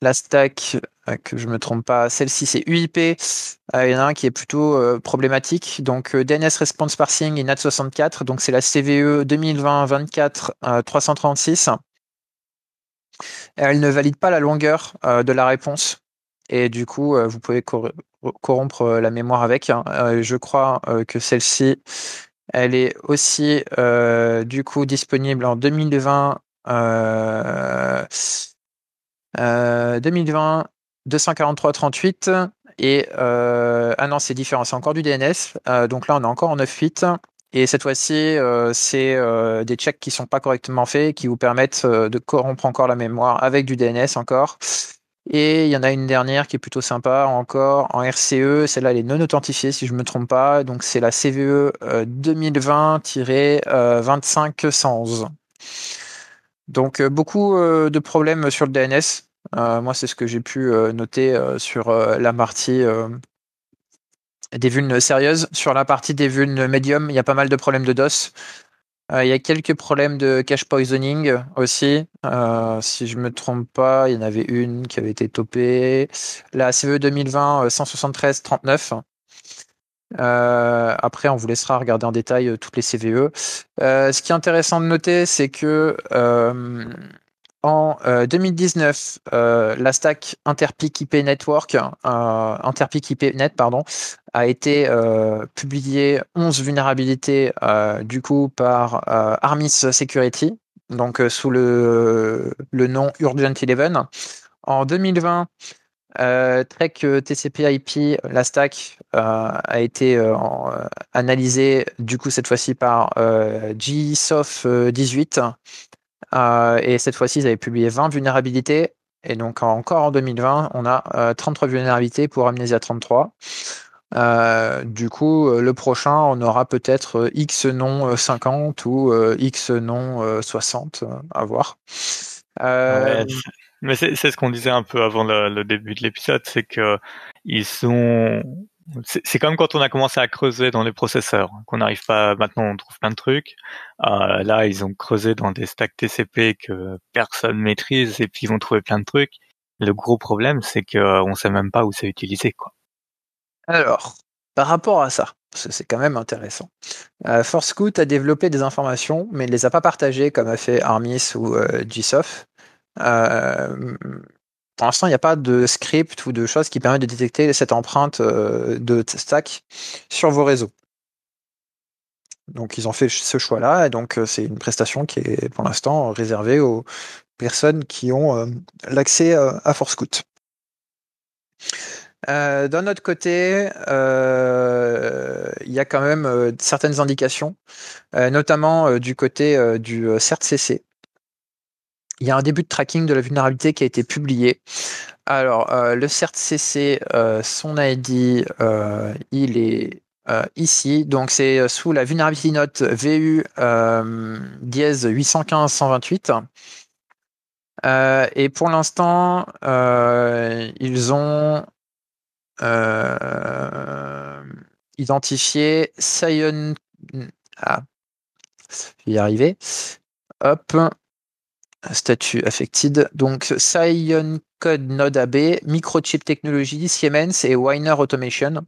la stack, euh, que je me trompe pas, celle-ci c'est UIP. Euh, il y en a un qui est plutôt euh, problématique. Donc euh, DNS Response Parsing et NAT64. Donc c'est la CVE 2020-24 euh, 336. Elle ne valide pas la longueur euh, de la réponse. Et du coup, euh, vous pouvez cor- corrompre euh, la mémoire avec. hein. Euh, je crois euh, que celle-ci, elle est aussi euh, du coup disponible en 2020. Euh, euh, 2020 243.38 et euh, ah non c'est différent c'est encore du DNS Euh, donc là on est encore en 9.8 et cette fois-ci euh, c'est euh, des checks qui sont pas correctement faits qui vous permettent euh, de corrompre encore la mémoire avec du DNS encore. Et il y en a une dernière qui est plutôt sympa encore en RCE celle-là elle est non authentifiée si je me trompe pas. Donc c'est la CVE euh, 2020-25111 donc euh, beaucoup euh, de problèmes sur le DNS. Euh, moi, c'est ce que j'ai pu euh, noter euh, sur la partie des vulnes sérieuses. Sur la partie des vulnes médium, il y a pas mal de problèmes de DOS. Il y a quelques problèmes de cache poisoning aussi. Si je me trompe pas, il y en avait une qui avait été topée. La CVE 2020 173 39. après, on vous laissera regarder en détail toutes les CVE. ce qui est intéressant de noter, c'est que en 2019, euh, euh, la stack Interpeak IP Network, euh, Interpeak IP Net, a été publié 11 vulnérabilités du coup par Armis Security, donc sous le, nom Urgent Eleven. En 2020, Trek TCP IP, la stack a été analysée du coup cette fois-ci par GSOF 18 euh, et cette fois-ci, ils avaient publié 20 vulnérabilités. Et donc, encore en 2020, on a 33 euh, vulnérabilités pour Amnesia 33. Euh, du coup, le prochain, on aura peut-être X non 50 ou X non 60 à voir. mais c'est ce qu'on disait un peu avant le, le début de l'épisode, c'est que ils sont c'est comme quand on a commencé à creuser dans les processeurs, qu'on n'arrive pas, maintenant on trouve plein de trucs. Euh, là, ils ont creusé dans des stacks TCP que personne maîtrise et puis ils vont trouver plein de trucs. Le gros problème, c'est qu'on sait même pas où c'est utilisé. Alors, par rapport à ça, c'est quand même intéressant. Euh, a développé des informations, mais il les a pas partagées comme a fait Armis ou euh. Euh, pour l'instant, il n'y a pas de script ou de choses qui permettent de détecter cette empreinte euh, de stack sur vos réseaux. Donc ils ont fait ce choix-là, et donc euh, c'est une prestation qui est pour l'instant réservée aux personnes qui ont euh, l'accès à ForceScout. D'un autre côté, il y a quand même certaines indications, notamment du côté du CERT-CC, il y a un début de tracking de la vulnérabilité qui a été publié. Alors, euh, le CERT-CC, euh, son ID, euh, il est ici. Donc, c'est sous la vulnerability note VU dièse 815 et pour l'instant, ils ont identifié Sion. Ah, je vais y arriver. Hop statut affected. Donc, Cyan Code Node AB, Microchip Technology, Siemens et Weiner Automation.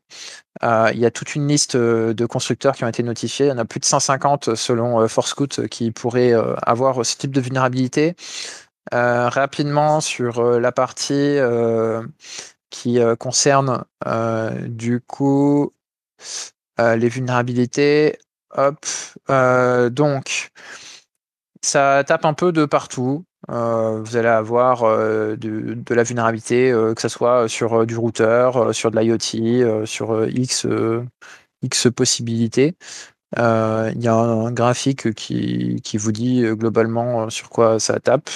Euh, il y a toute une liste euh, de constructeurs qui ont été notifiés. Il y en a plus de 150 selon euh, ForceScout qui pourraient avoir ce type de vulnérabilité. rapidement sur la partie qui concerne du coup les vulnérabilités. Hop. donc, ça tape un peu de partout. Euh, vous allez avoir euh, de, la vulnérabilité, euh, que ce soit sur du routeur, sur de l'IoT, sur X, X possibilités. Il y a un, graphique qui, qui, vous dit globalement sur quoi ça tape.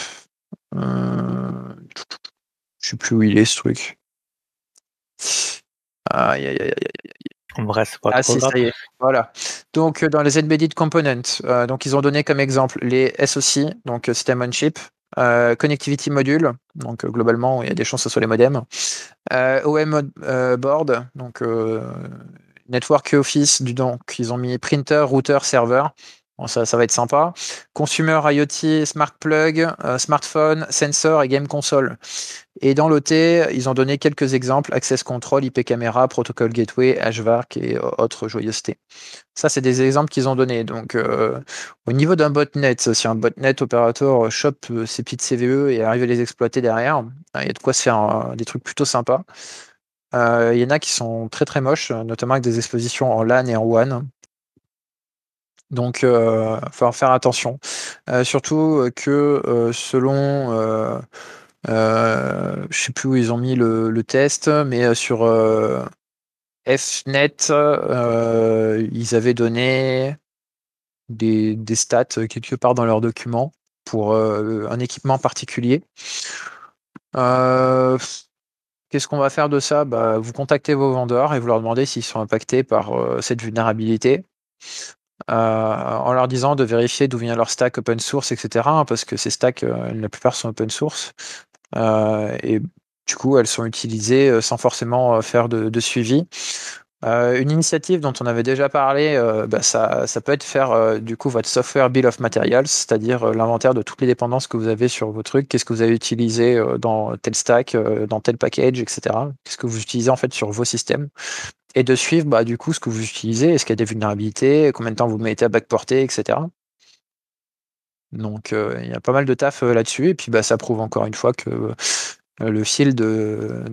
je sais plus où il est ce truc. Aïe, aïe, aïe, aïe, Bref, pas ah, si, ça y est. Voilà. Donc, euh, dans les embedded components, euh, donc ils ont donné comme exemple les SoC, donc euh, System on Chip, Connectivity Module, donc globalement, il y a des chances que ce soit les modems, OM Board, donc Network Office, donc ils ont mis printer, router, serveur. Ça, va être sympa. Consumer IoT, Smart Plug, smartphone, sensor et game console. Et dans l'OT, ils ont donné quelques exemples, Access Control, IP Camera, Protocol Gateway, HVARC et autres joyeusetés. Ça, c'est des exemples qu'ils ont donnés. Donc, euh, au niveau d'un botnet, si un botnet opérateur chope ses petites CVE et arrive à les exploiter derrière, il y a de quoi se faire euh, des trucs plutôt sympas. Euh, il y en a qui sont très très moches, notamment avec des expositions en LAN et en WAN. Donc, il falloir faire attention. surtout que selon euh, je sais plus où ils ont mis le, test, mais euh, sur euh, Fnet, euh, ils avaient donné des, des, stats quelque part dans leur document pour un équipement particulier. Qu'est-ce qu'on va faire de ça? Bah, Vous contactez vos vendeurs et vous leur demandez s'ils sont impactés par cette vulnérabilité. Euh, en leur disant de vérifier d'où vient leur stack open source, etc. Hein, parce que ces stacks, la plupart sont open source. Euh, et du coup, elles sont utilisées euh, sans forcément euh, faire de, suivi. Euh, une initiative dont on avait déjà parlé, euh, bah, ça, peut être faire euh, du coup votre software bill of materials, c'est-à-dire l'inventaire de toutes les dépendances que vous avez sur vos trucs, qu'est-ce que vous avez utilisé dans tel stack, dans tel package, etc. Qu'est-ce que vous utilisez en fait sur vos systèmes et de suivre bah, du coup ce que vous utilisez, est-ce qu'il y a des vulnérabilités, combien de temps vous mettez à backporter, etc. Donc il y a pas mal de taf là-dessus et puis bah, ça prouve encore une fois que euh, le fil de,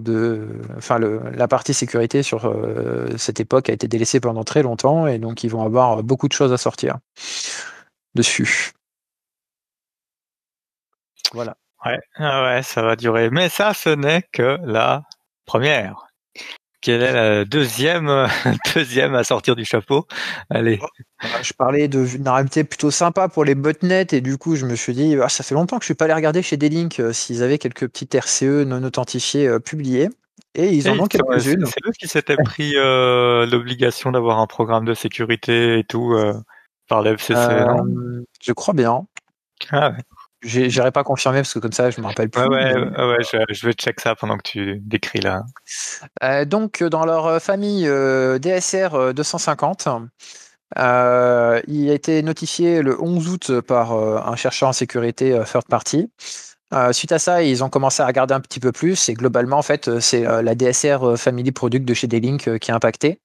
enfin la partie sécurité sur euh, cette époque a été délaissée pendant très longtemps et donc ils vont avoir beaucoup de choses à sortir dessus. Voilà. Ouais, ouais, ça va durer. Mais ça, ce n'est que la première. Quelle est la deuxième, deuxième à sortir du chapeau? Allez. Oh, je parlais de vulnérabilité plutôt sympa pour les botnets et du coup je me suis dit ah, ça fait longtemps que je suis pas allé regarder chez D-Link euh, s'ils avaient quelques petites RCE non authentifiées euh, publiées et ils en ont quelques-unes. C'est eux qui s'étaient pris euh, l'obligation d'avoir un programme de sécurité et tout par l'FCC, non? Je crois bien. Ah ouais. J'irai pas confirmer parce que comme ça, je me rappelle plus. Ouais, ouais, je, vais check ça pendant que tu décris là. Euh, donc, dans leur famille euh, DSR 250, euh, il a été notifié le 11 août par un chercheur en sécurité third party. suite à ça, ils ont commencé à regarder un petit peu plus et globalement, en fait, c'est la DSR Family Product de chez D-Link qui est impactée.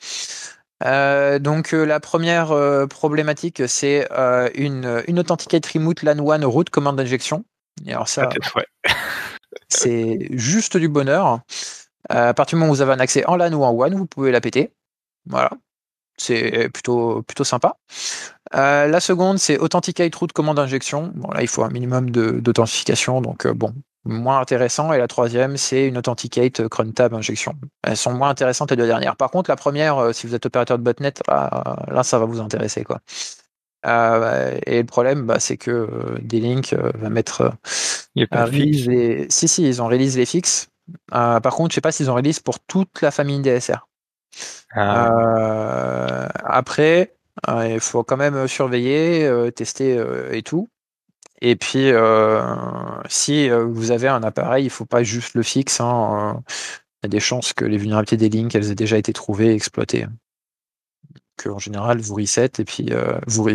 Euh, donc euh, la première euh, problématique, c'est une, une Authenticate Remote LAN 1 route commande d'injection. Et alors ça, c'est juste du bonheur. à partir du moment où vous avez un accès en LAN ou en WAN, vous pouvez la péter. Voilà. C'est plutôt, plutôt sympa. la seconde, c'est Authenticate route commande d'injection. Bon, là, il faut un minimum d'authentification. Donc, bon, moins intéressant. Et la troisième, c'est une Authenticate Cron Tab injection. Elles sont moins intéressantes les deux dernières. Par contre, la première, euh, si vous êtes opérateur de botnet, là, ça va vous intéresser. quoi. Euh, et le problème, bah, c'est que euh, D-Link va mettre release les... Si, si, ils ont release les fixes. par contre, je sais pas s'ils ont release pour toute la famille DSR. Ah. après, il faut quand même surveiller, tester et tout. Et puis, euh, si euh, vous avez un appareil, il ne faut pas juste le fixe. Hein, euh, il y a des chances que les vulnérabilités des links, elles aient déjà été trouvées et exploitées. Que en général, vous reset et puis vous,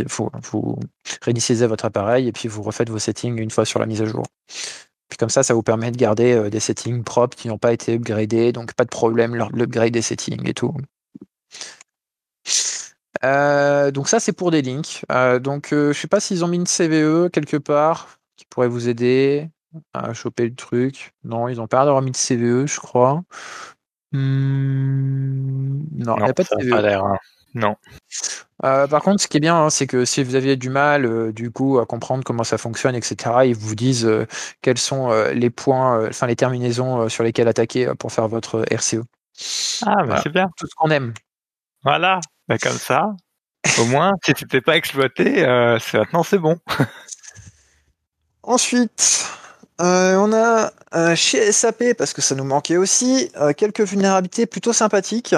vous réinitialisez votre appareil et puis vous refaites vos settings une fois sur la mise à jour. Puis comme ça, ça vous permet de garder des settings propres qui n'ont pas été upgradés, donc pas de problème lors de l'upgrade des settings et tout. Euh, donc ça c'est pour des links. Euh, donc euh, je sais pas s'ils ont mis une CVE quelque part qui pourrait vous aider à choper le truc. Non, ils ont pas l'air d'avoir mis de CVE, je crois. Hmm, non, il n'y a pas de CVE. Hein. Non. par contre, ce qui est bien, hein, c'est que si vous aviez du mal, du coup, à comprendre comment ça fonctionne, etc., ils vous disent quels sont les points, enfin les terminaisons sur lesquelles attaquer pour faire votre RCE. Ah, bah c'est bien. Tout ce qu'on aime. Voilà. Bah, comme ça, au moins, si tu t'es pas exploité, euh, maintenant c'est bon. Ensuite, euh, on a euh, chez SAP, parce que ça nous manquait aussi, quelques vulnérabilités plutôt sympathiques.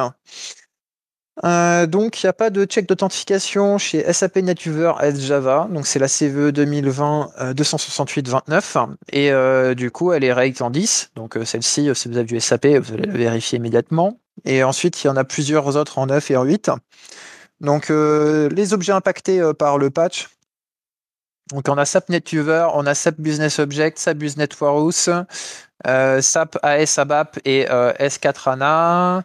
donc, il n'y a pas de check d'authentification chez SAP NetWeaver S Java. Donc, c'est la CVE 2020 268-29. Et du coup, elle est rate en 10. Donc, celle-ci, si vous avez du SAP, vous allez la vérifier immédiatement. Et ensuite, il y en a plusieurs autres en 9 et en 8. Donc, euh, les objets impactés euh, par le patch. Donc, on a SAP NetWeaver, on a SAP Business Object, SAP Business Warehouse, euh, SAP AS ABAP et S4 HANA,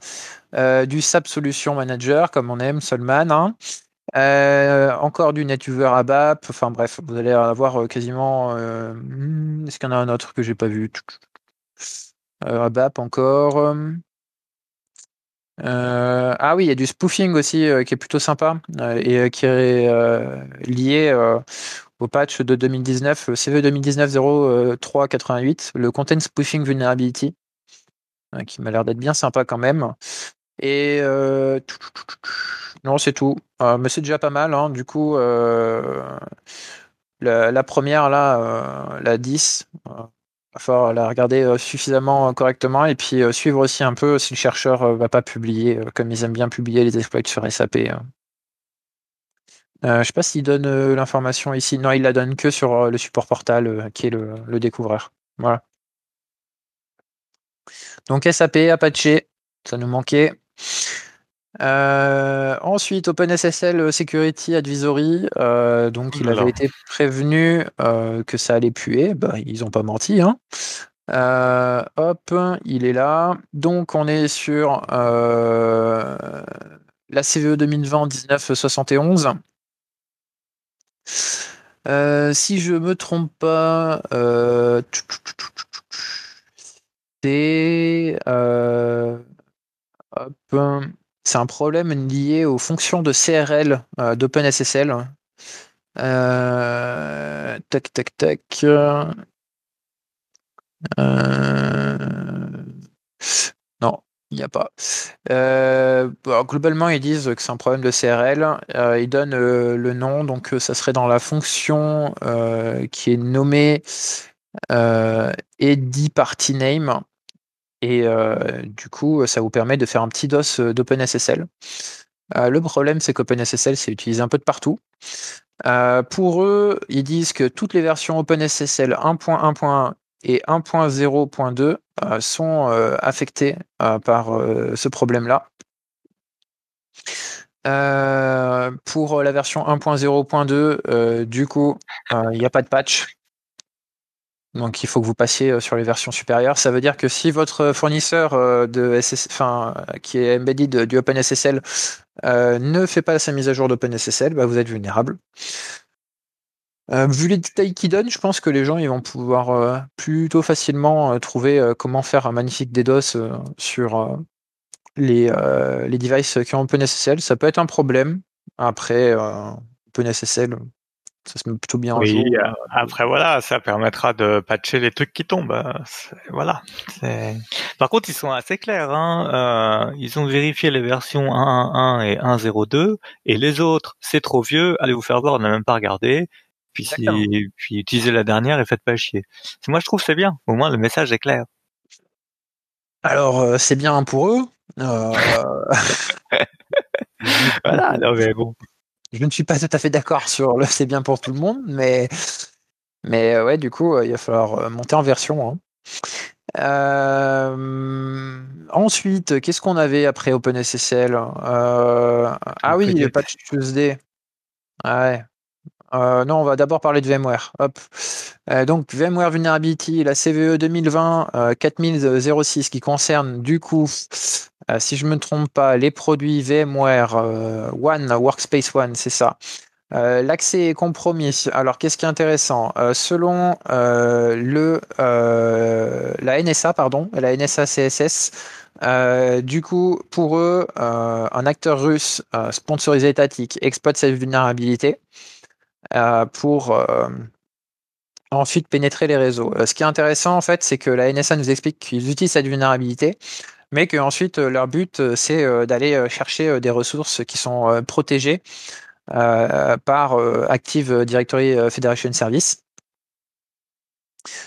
du SAP Solution Manager, comme on aime, Solman. Hein. encore du NetWeaver ABAP. Enfin bref, vous allez avoir quasiment. Hmm, est-ce qu'il y en a un autre que j'ai pas vu? ABAP encore. Euh, ah oui, il y a du spoofing aussi euh, qui est plutôt sympa euh, et qui est lié au patch de 2019, CV 2019-0388, le Content Spoofing Vulnerability, qui m'a l'air d'être bien sympa quand même. Et non, c'est tout. mais c'est déjà pas mal. Hein. Du coup, la, la, première là, la 10 va falloir la regarder euh, suffisamment euh, correctement et puis euh, suivre aussi un peu si le chercheur va pas publier, comme ils aiment bien publier les exploits sur SAP. Hein. Je sais pas s'il donne l'information ici. Non, il la donne que sur le support portal qui est le, le, découvreur. Voilà. Donc SAP, Apache, ça nous manquait. Euh, ensuite, OpenSSL Security Advisory. Euh, donc, il avait été prévenu euh, que ça allait puer. Bah, ils n'ont pas menti. Hein. hop, il est là. Donc, on est sur la CVE 2020 1971. si je me trompe pas, c'est c'est un problème lié aux fonctions de CRL euh, d'OpenSSL. Euh, tac, tac, tac. Euh, non, il n'y a pas. globalement, ils disent que c'est un problème de CRL. ils donnent le nom, donc ça serait dans la fonction qui est nommée Eddy Party Name. Et euh, du coup, ça vous permet de faire un petit DOS euh, d'OpenSSL. Euh, le problème, c'est qu'OpenSSL, c'est utilisé un peu de partout. pour eux, ils disent que toutes les versions OpenSSL 1.1.1 et 1.0.2 sont affectées par ce problème-là. pour la version 1.0.2, du coup, il n'y a pas de patch. Donc il faut que vous passiez euh, sur les versions supérieures. Ça veut dire que si votre fournisseur euh, de enfin, qui est embedded du OpenSSL euh, ne fait pas sa mise à jour d'OpenSSL, bah, vous êtes vulnérable. vu les détails qu'ils donnent, je pense que les gens ils vont pouvoir plutôt facilement trouver comment faire un magnifique DDoS sur les, les devices qui ont OpenSSL. Ça peut être un problème. Après, OpenSSL, ça se met plutôt bien en oui, euh, après voilà, ça permettra de patcher les trucs qui tombent. Euh, voilà. Par contre, ils sont assez clairs. Hein. Euh, ils ont vérifié les versions 1.1 et 1.02 et les autres, c'est trop vieux. Allez vous faire voir, on n'a même pas regardé. Puis, si, puis utilisez la dernière et faites pas chier. Moi, je trouve c'est bien. Au moins, le message est clair. Alors, c'est bien pour eux. voilà, non, mais bon. Je ne suis pas tout à fait d'accord sur le c'est bien pour tout le monde, mais, mais euh, ouais, du coup, euh, il va falloir euh, monter en version. Hein. ensuite, qu'est-ce qu'on avait après OpenSSL Ah oui, a patch Tuesday. Ouais. Non, on va d'abord parler de VMware. Hop. donc, VMware Vulnerability, la CVE 2020 4006 qui concerne du coup euh, si je me trompe pas, les produits VMware euh, One, Workspace One, c'est ça. Euh, l'accès est compromis. Alors, qu'est-ce qui est intéressant? Selon le, la NSA, pardon, la NSA CSS, du coup, pour eux, un acteur russe sponsorisé étatique exploite cette vulnérabilité pour ensuite pénétrer les réseaux. ce qui est intéressant, en fait, c'est que la NSA nous explique qu'ils utilisent cette vulnérabilité mais que ensuite euh, leur but euh, c'est euh, d'aller chercher des ressources qui sont protégées par Active Directory Federation Service.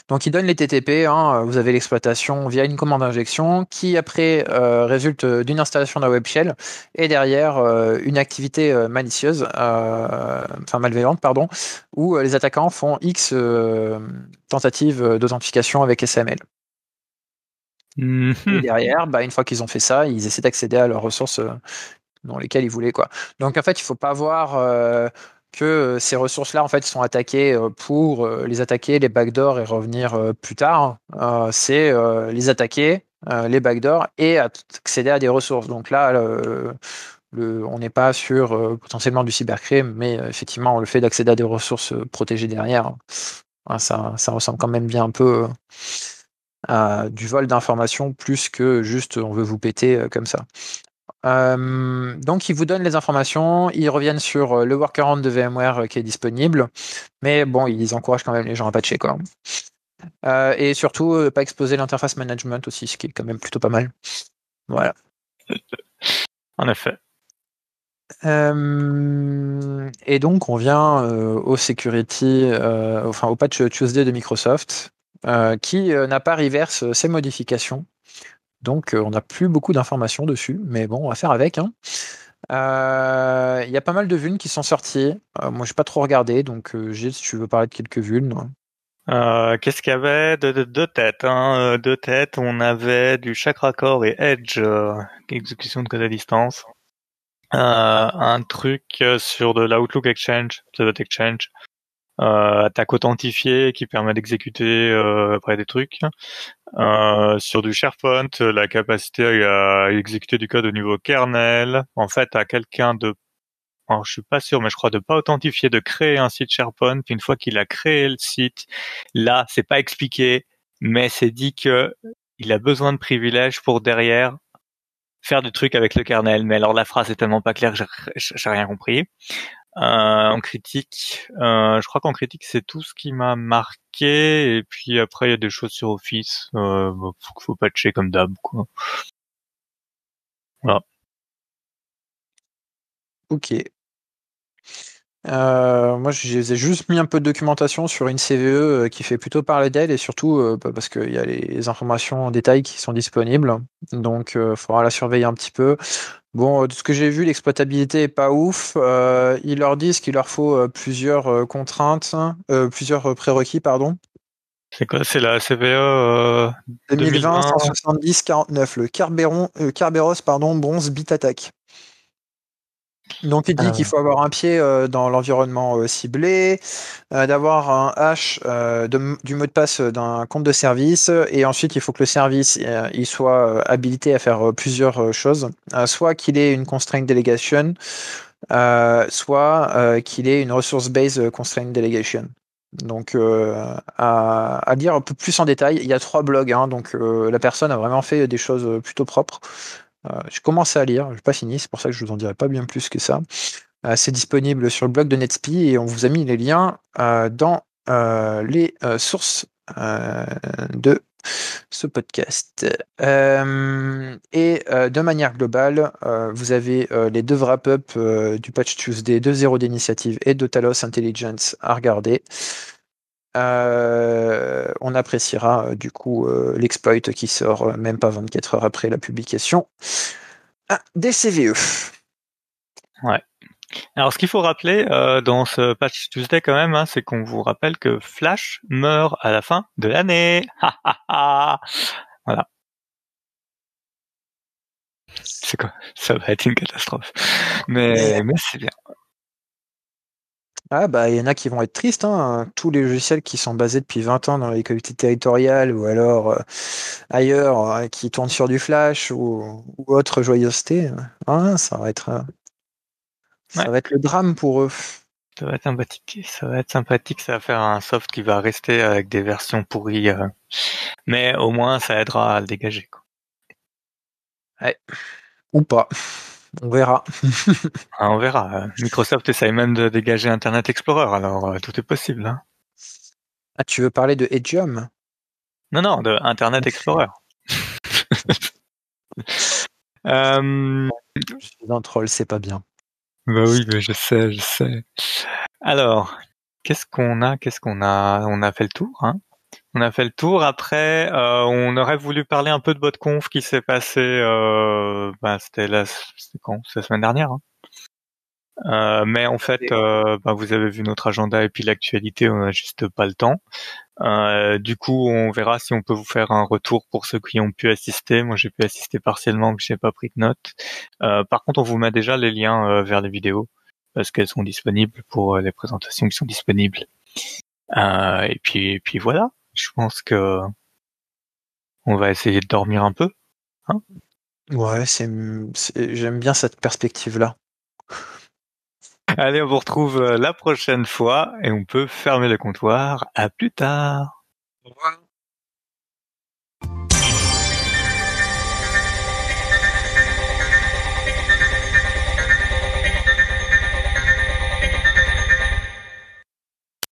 Donc, ils donnent les TTP. Hein, vous avez l'exploitation via une commande d'injection qui, après, résulte d'une installation d'un web shell et derrière une activité malicieuse, enfin malveillante, pardon, où les attaquants font X tentatives d'authentification avec SML. Mhm. Et derrière, bah, une fois qu'ils ont fait ça, ils essaient d'accéder à leurs ressources euh, dans lesquelles ils voulaient. Quoi. Donc en fait, il ne faut pas voir euh, que ces ressources-là en fait, sont attaquées euh, pour les attaquer, les backdoors et revenir plus tard. c'est les attaquer, les backdoors et accéder à des ressources. Donc là, le, on n'est pas sur potentiellement du cybercrime, mais effectivement, le fait d'accéder à des ressources protégées derrière, hein, ça, ça ressemble quand même bien un peu du vol d'informations plus que juste on veut vous péter euh, comme ça. Donc ils vous donnent les informations, ils reviennent sur euh, le workaround de VMware euh, qui est disponible, mais bon, ils encouragent quand même les gens à patcher quoi. et surtout, pas exposer l'interface management aussi, ce qui est quand même plutôt pas mal. Voilà. en effet. et donc on vient au security, enfin au patch Tuesday de Microsoft. Euh, qui euh, n'a pas reverse euh, ses modifications. Donc on n'a plus beaucoup d'informations dessus, mais bon, on va faire avec. Hein. Il y a pas mal de vulnes qui sont sorties. moi, j'ai pas trop regardé, donc Gilles, si tu veux parler de quelques vulnes. Qu'est-ce qu'il y avait de deux têtes hein, Deux têtes, on avait du Chakra Core et Edge, exécution de code à distance. un truc sur de l'Outlook Exchange, Exchange, euh, attaque authentifiée qui permet d'exécuter euh, après des trucs. Euh, sur du SharePoint, la capacité à exécuter du code au niveau kernel. En fait, à quelqu'un de alors, je suis pas sûr, mais je crois de pas authentifier, de créer un site SharePoint. Puis une fois qu'il a créé le site, là, c'est pas expliqué, mais c'est dit que il a besoin de privilèges pour derrière faire du truc avec le kernel. Mais alors la phrase est tellement pas claire, j'ai rien compris. Euh, en critique, euh, je crois qu'en critique c'est tout ce qui m'a marqué et puis après il y a des choses sur Office, euh, faut, faut patcher comme d'hab quoi. Voilà. Ok. Euh, moi, j'ai juste mis un peu de documentation sur une CVE euh, qui fait plutôt parler d'elle et surtout euh, parce qu'il y a les informations en détail qui sont disponibles. Donc, il faudra la surveiller un petit peu. Bon, de ce que j'ai vu, l'exploitabilité est pas ouf. ils leur disent qu'il leur faut plusieurs contraintes, plusieurs prérequis, pardon. C'est quoi? C'est la CVE 2020, 170 49, le Carberon, Carberos pardon, bronze bit attack. Donc il dit qu'il faut avoir un pied euh, dans l'environnement euh, ciblé, euh, d'avoir un hash du mot de passe d'un compte de service, et ensuite il faut que le service il soit habilité à faire plusieurs choses, soit qu'il ait une constraint delegation, soit qu'il ait une resource based constraint delegation. Donc à, à, lire un peu plus en détail, il y a trois blogs, hein, donc la personne a vraiment fait des choses plutôt propres. Euh, je commence à lire, je n'ai pas fini, c'est pour ça que je vous en dirai pas bien plus que ça. Euh, c'est disponible sur le blog de Netspi et on vous a mis les liens euh, dans les sources de ce podcast. et de manière globale, vous avez les deux wrap-up du Patch Tuesday de Zéro d'initiative et de Talos Intelligence à regarder. Euh, on appréciera euh, du coup euh, l'exploit qui sort même pas 24 heures après la publication ah, des CVE. Ouais. Alors, ce qu'il faut rappeler dans ce patch Tuesday quand même, hein, c'est qu'on vous rappelle que Flash meurt à la fin de l'année. voilà. C'est quoi? Ça va être une catastrophe. Mais, mais c'est bien. Ah bah il y en a qui vont être tristes, hein. Tous les logiciels qui sont basés depuis 20 ans dans les collectivités territoriales ou alors euh, ailleurs, euh, qui tournent sur du Flash ou, autre joyeuseté, hein, ça va être euh, ça va être le drame pour eux. Ça va être sympathique, ça va être sympathique, ça va faire un soft qui va rester avec des versions pourries, mais au moins ça aidera à le dégager. Quoi. Ouais. Ou pas. On verra. Ah, on verra. Microsoft essaye même de dégager Internet Explorer, alors euh, tout est possible. Hein. Ah, tu veux parler de Edgeum Non, non, de Internet Explorer. euh... Je suis un troll, c'est pas bien. Bah oui, mais je sais, je sais. Alors, qu'est-ce qu'on a? Qu'est-ce qu'on a? On a fait le tour, hein on a fait le tour. Après, euh, on aurait voulu parler un peu de votre conf qui s'est passé. Euh, ben, c'était la, quand? La semaine dernière. Hein. Euh, mais en fait, euh, ben, vous avez vu notre agenda et puis l'actualité, on n'a juste pas le temps. Euh, du coup, on verra si on peut vous faire un retour pour ceux qui ont pu assister. Moi, j'ai pu assister partiellement, que j'ai pas pris de notes. par contre, on vous met déjà les liens vers les vidéos parce qu'elles sont disponibles pour les présentations qui sont disponibles. et puis, et puis voilà je pense que on va essayer de dormir un peu. Hein? Ouais, c'est, j'aime bien cette perspective-là. Allez, on vous retrouve euh, la prochaine fois et on peut fermer le comptoir. À plus tard. Au revoir.